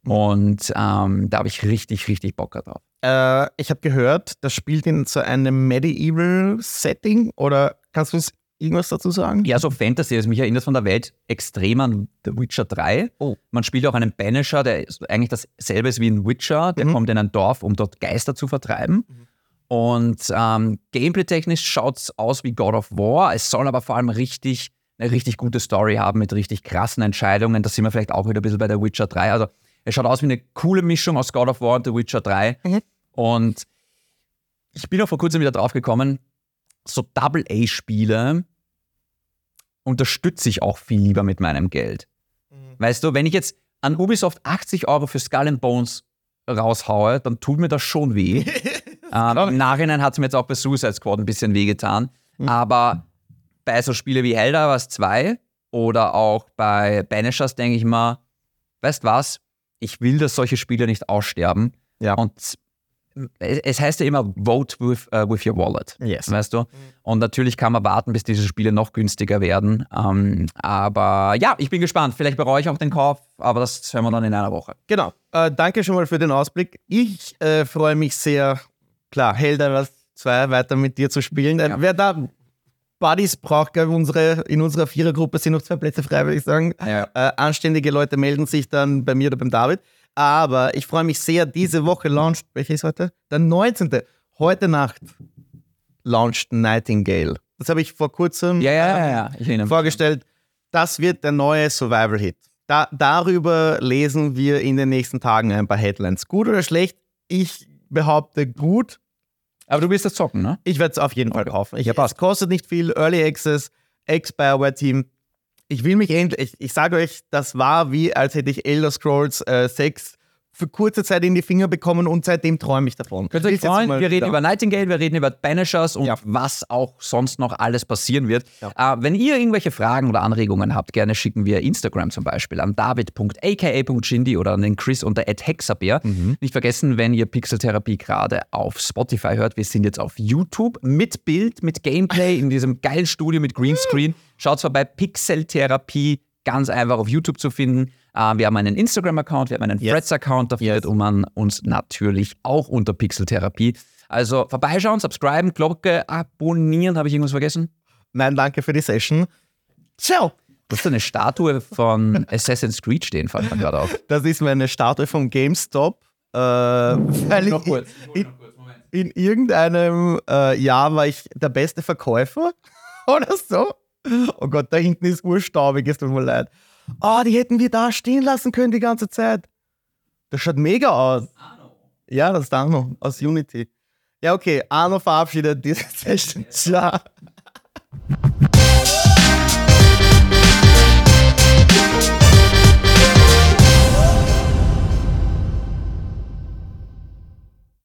A: Und ähm, da habe ich richtig, richtig Bock drauf.
B: Äh, ich habe gehört, das spielt in so einem Medieval-Setting oder kannst du irgendwas dazu sagen?
A: Ja, so Fantasy. Also mich erinnert von der Welt extrem an The Witcher 3.
B: Oh.
A: Man spielt auch einen Banisher, der ist eigentlich dasselbe ist wie ein Witcher. Der
B: Mhm.
A: kommt in ein Dorf, um dort Geister zu vertreiben. Und ähm, gameplay-technisch schaut es aus wie God of War. Es soll aber vor allem richtig, eine richtig gute Story haben mit richtig krassen Entscheidungen. Da sind wir vielleicht auch wieder ein bisschen bei The Witcher 3. Also es schaut aus wie eine coole Mischung aus God of War und The Witcher 3.
B: Mhm.
A: Und ich bin auch vor kurzem wieder drauf gekommen, so Double-A-Spiele unterstütze ich auch viel lieber mit meinem Geld. Weißt du, wenn ich jetzt an Ubisoft 80 Euro für Skull and Bones raushaue, dann tut mir das schon weh. ähm, Im Nachhinein hat es mir jetzt auch bei Suicide Squad ein bisschen wehgetan. Aber bei so Spiele wie Helldivers 2 oder auch bei Banishers denke ich mal, weißt was, ich will, dass solche Spiele nicht aussterben.
B: Ja.
A: Und es, es heißt ja immer, vote with, äh, with your wallet.
B: Yes.
A: Weißt du? Und natürlich kann man warten, bis diese Spiele noch günstiger werden. Ähm, aber ja, ich bin gespannt. Vielleicht bereue ich auch den Kauf, aber das hören wir dann in einer Woche.
B: Genau. Äh, danke schon mal für den Ausblick. Ich äh, freue mich sehr, klar, Helldivers 2 weiter mit dir zu spielen.
A: Ja.
B: Wer da Buddies braucht, ich, unsere, in unserer Vierergruppe sind noch zwei Plätze frei, würde ich sagen.
A: Ja.
B: Äh, anständige Leute melden sich dann bei mir oder beim David. Aber ich freue mich sehr, diese Woche launcht, welcher ist heute? Der 19. Heute Nacht launcht Nightingale. Das habe ich vor kurzem
A: Ja, ja, ja,
B: vorgestellt. Das wird der neue Survival-Hit. Da, darüber lesen wir in den nächsten Tagen ein paar Headlines. Gut oder schlecht? Ich behaupte gut.
A: Aber du willst das zocken, ne?
B: Ich werde es auf jeden Fall kaufen. Ich, es kostet nicht viel. Early Access. Ex-Bioware-Team. Ich will mich endlich, ich, ich sage euch, das war wie, als hätte ich Elder Scrolls äh, 6 für kurze Zeit in die Finger bekommen und seitdem träume ich davon.
A: Könnt ihr euch freuen, wir reden
B: da.
A: über Nightingale, wir reden über Banishers und
B: Ja.
A: was auch sonst noch alles passieren wird.
B: Ja.
A: Äh, wenn ihr irgendwelche Fragen oder Anregungen habt, gerne schicken wir Instagram zum Beispiel an david.aka.shindy oder an den Chris unter @hexabeer.
B: Mhm.
A: Nicht vergessen, wenn ihr Pixeltherapie gerade auf Spotify hört, wir sind jetzt auf YouTube mit Bild, mit Gameplay in diesem geilen Studio mit Greenscreen. Schaut vorbei, Pixeltherapie, ganz einfach auf YouTube zu finden. Äh, wir haben einen Instagram-Account, wir haben einen
B: Yes.
A: Threads-Account, da findet man uns natürlich auch unter Pixeltherapie. Also vorbeischauen, subscriben, Glocke abonnieren. Habe ich irgendwas vergessen?
B: Nein, danke für die Session. Ciao.
A: Du hast eine Statue von Assassin's Creed stehen, fällt mir gerade auf.
B: Das ist meine Statue vom GameStop. Äh, weil ich in, in irgendeinem äh, Jahr war ich der beste Verkäufer oder so. Oh Gott, da hinten ist urstaubig, es tut mir leid. Oh, die hätten wir da stehen lassen können die ganze Zeit. Das schaut mega aus. Ja, das ist Arno aus Unity. Ja, okay, Arno verabschiedet diese Session. Ciao.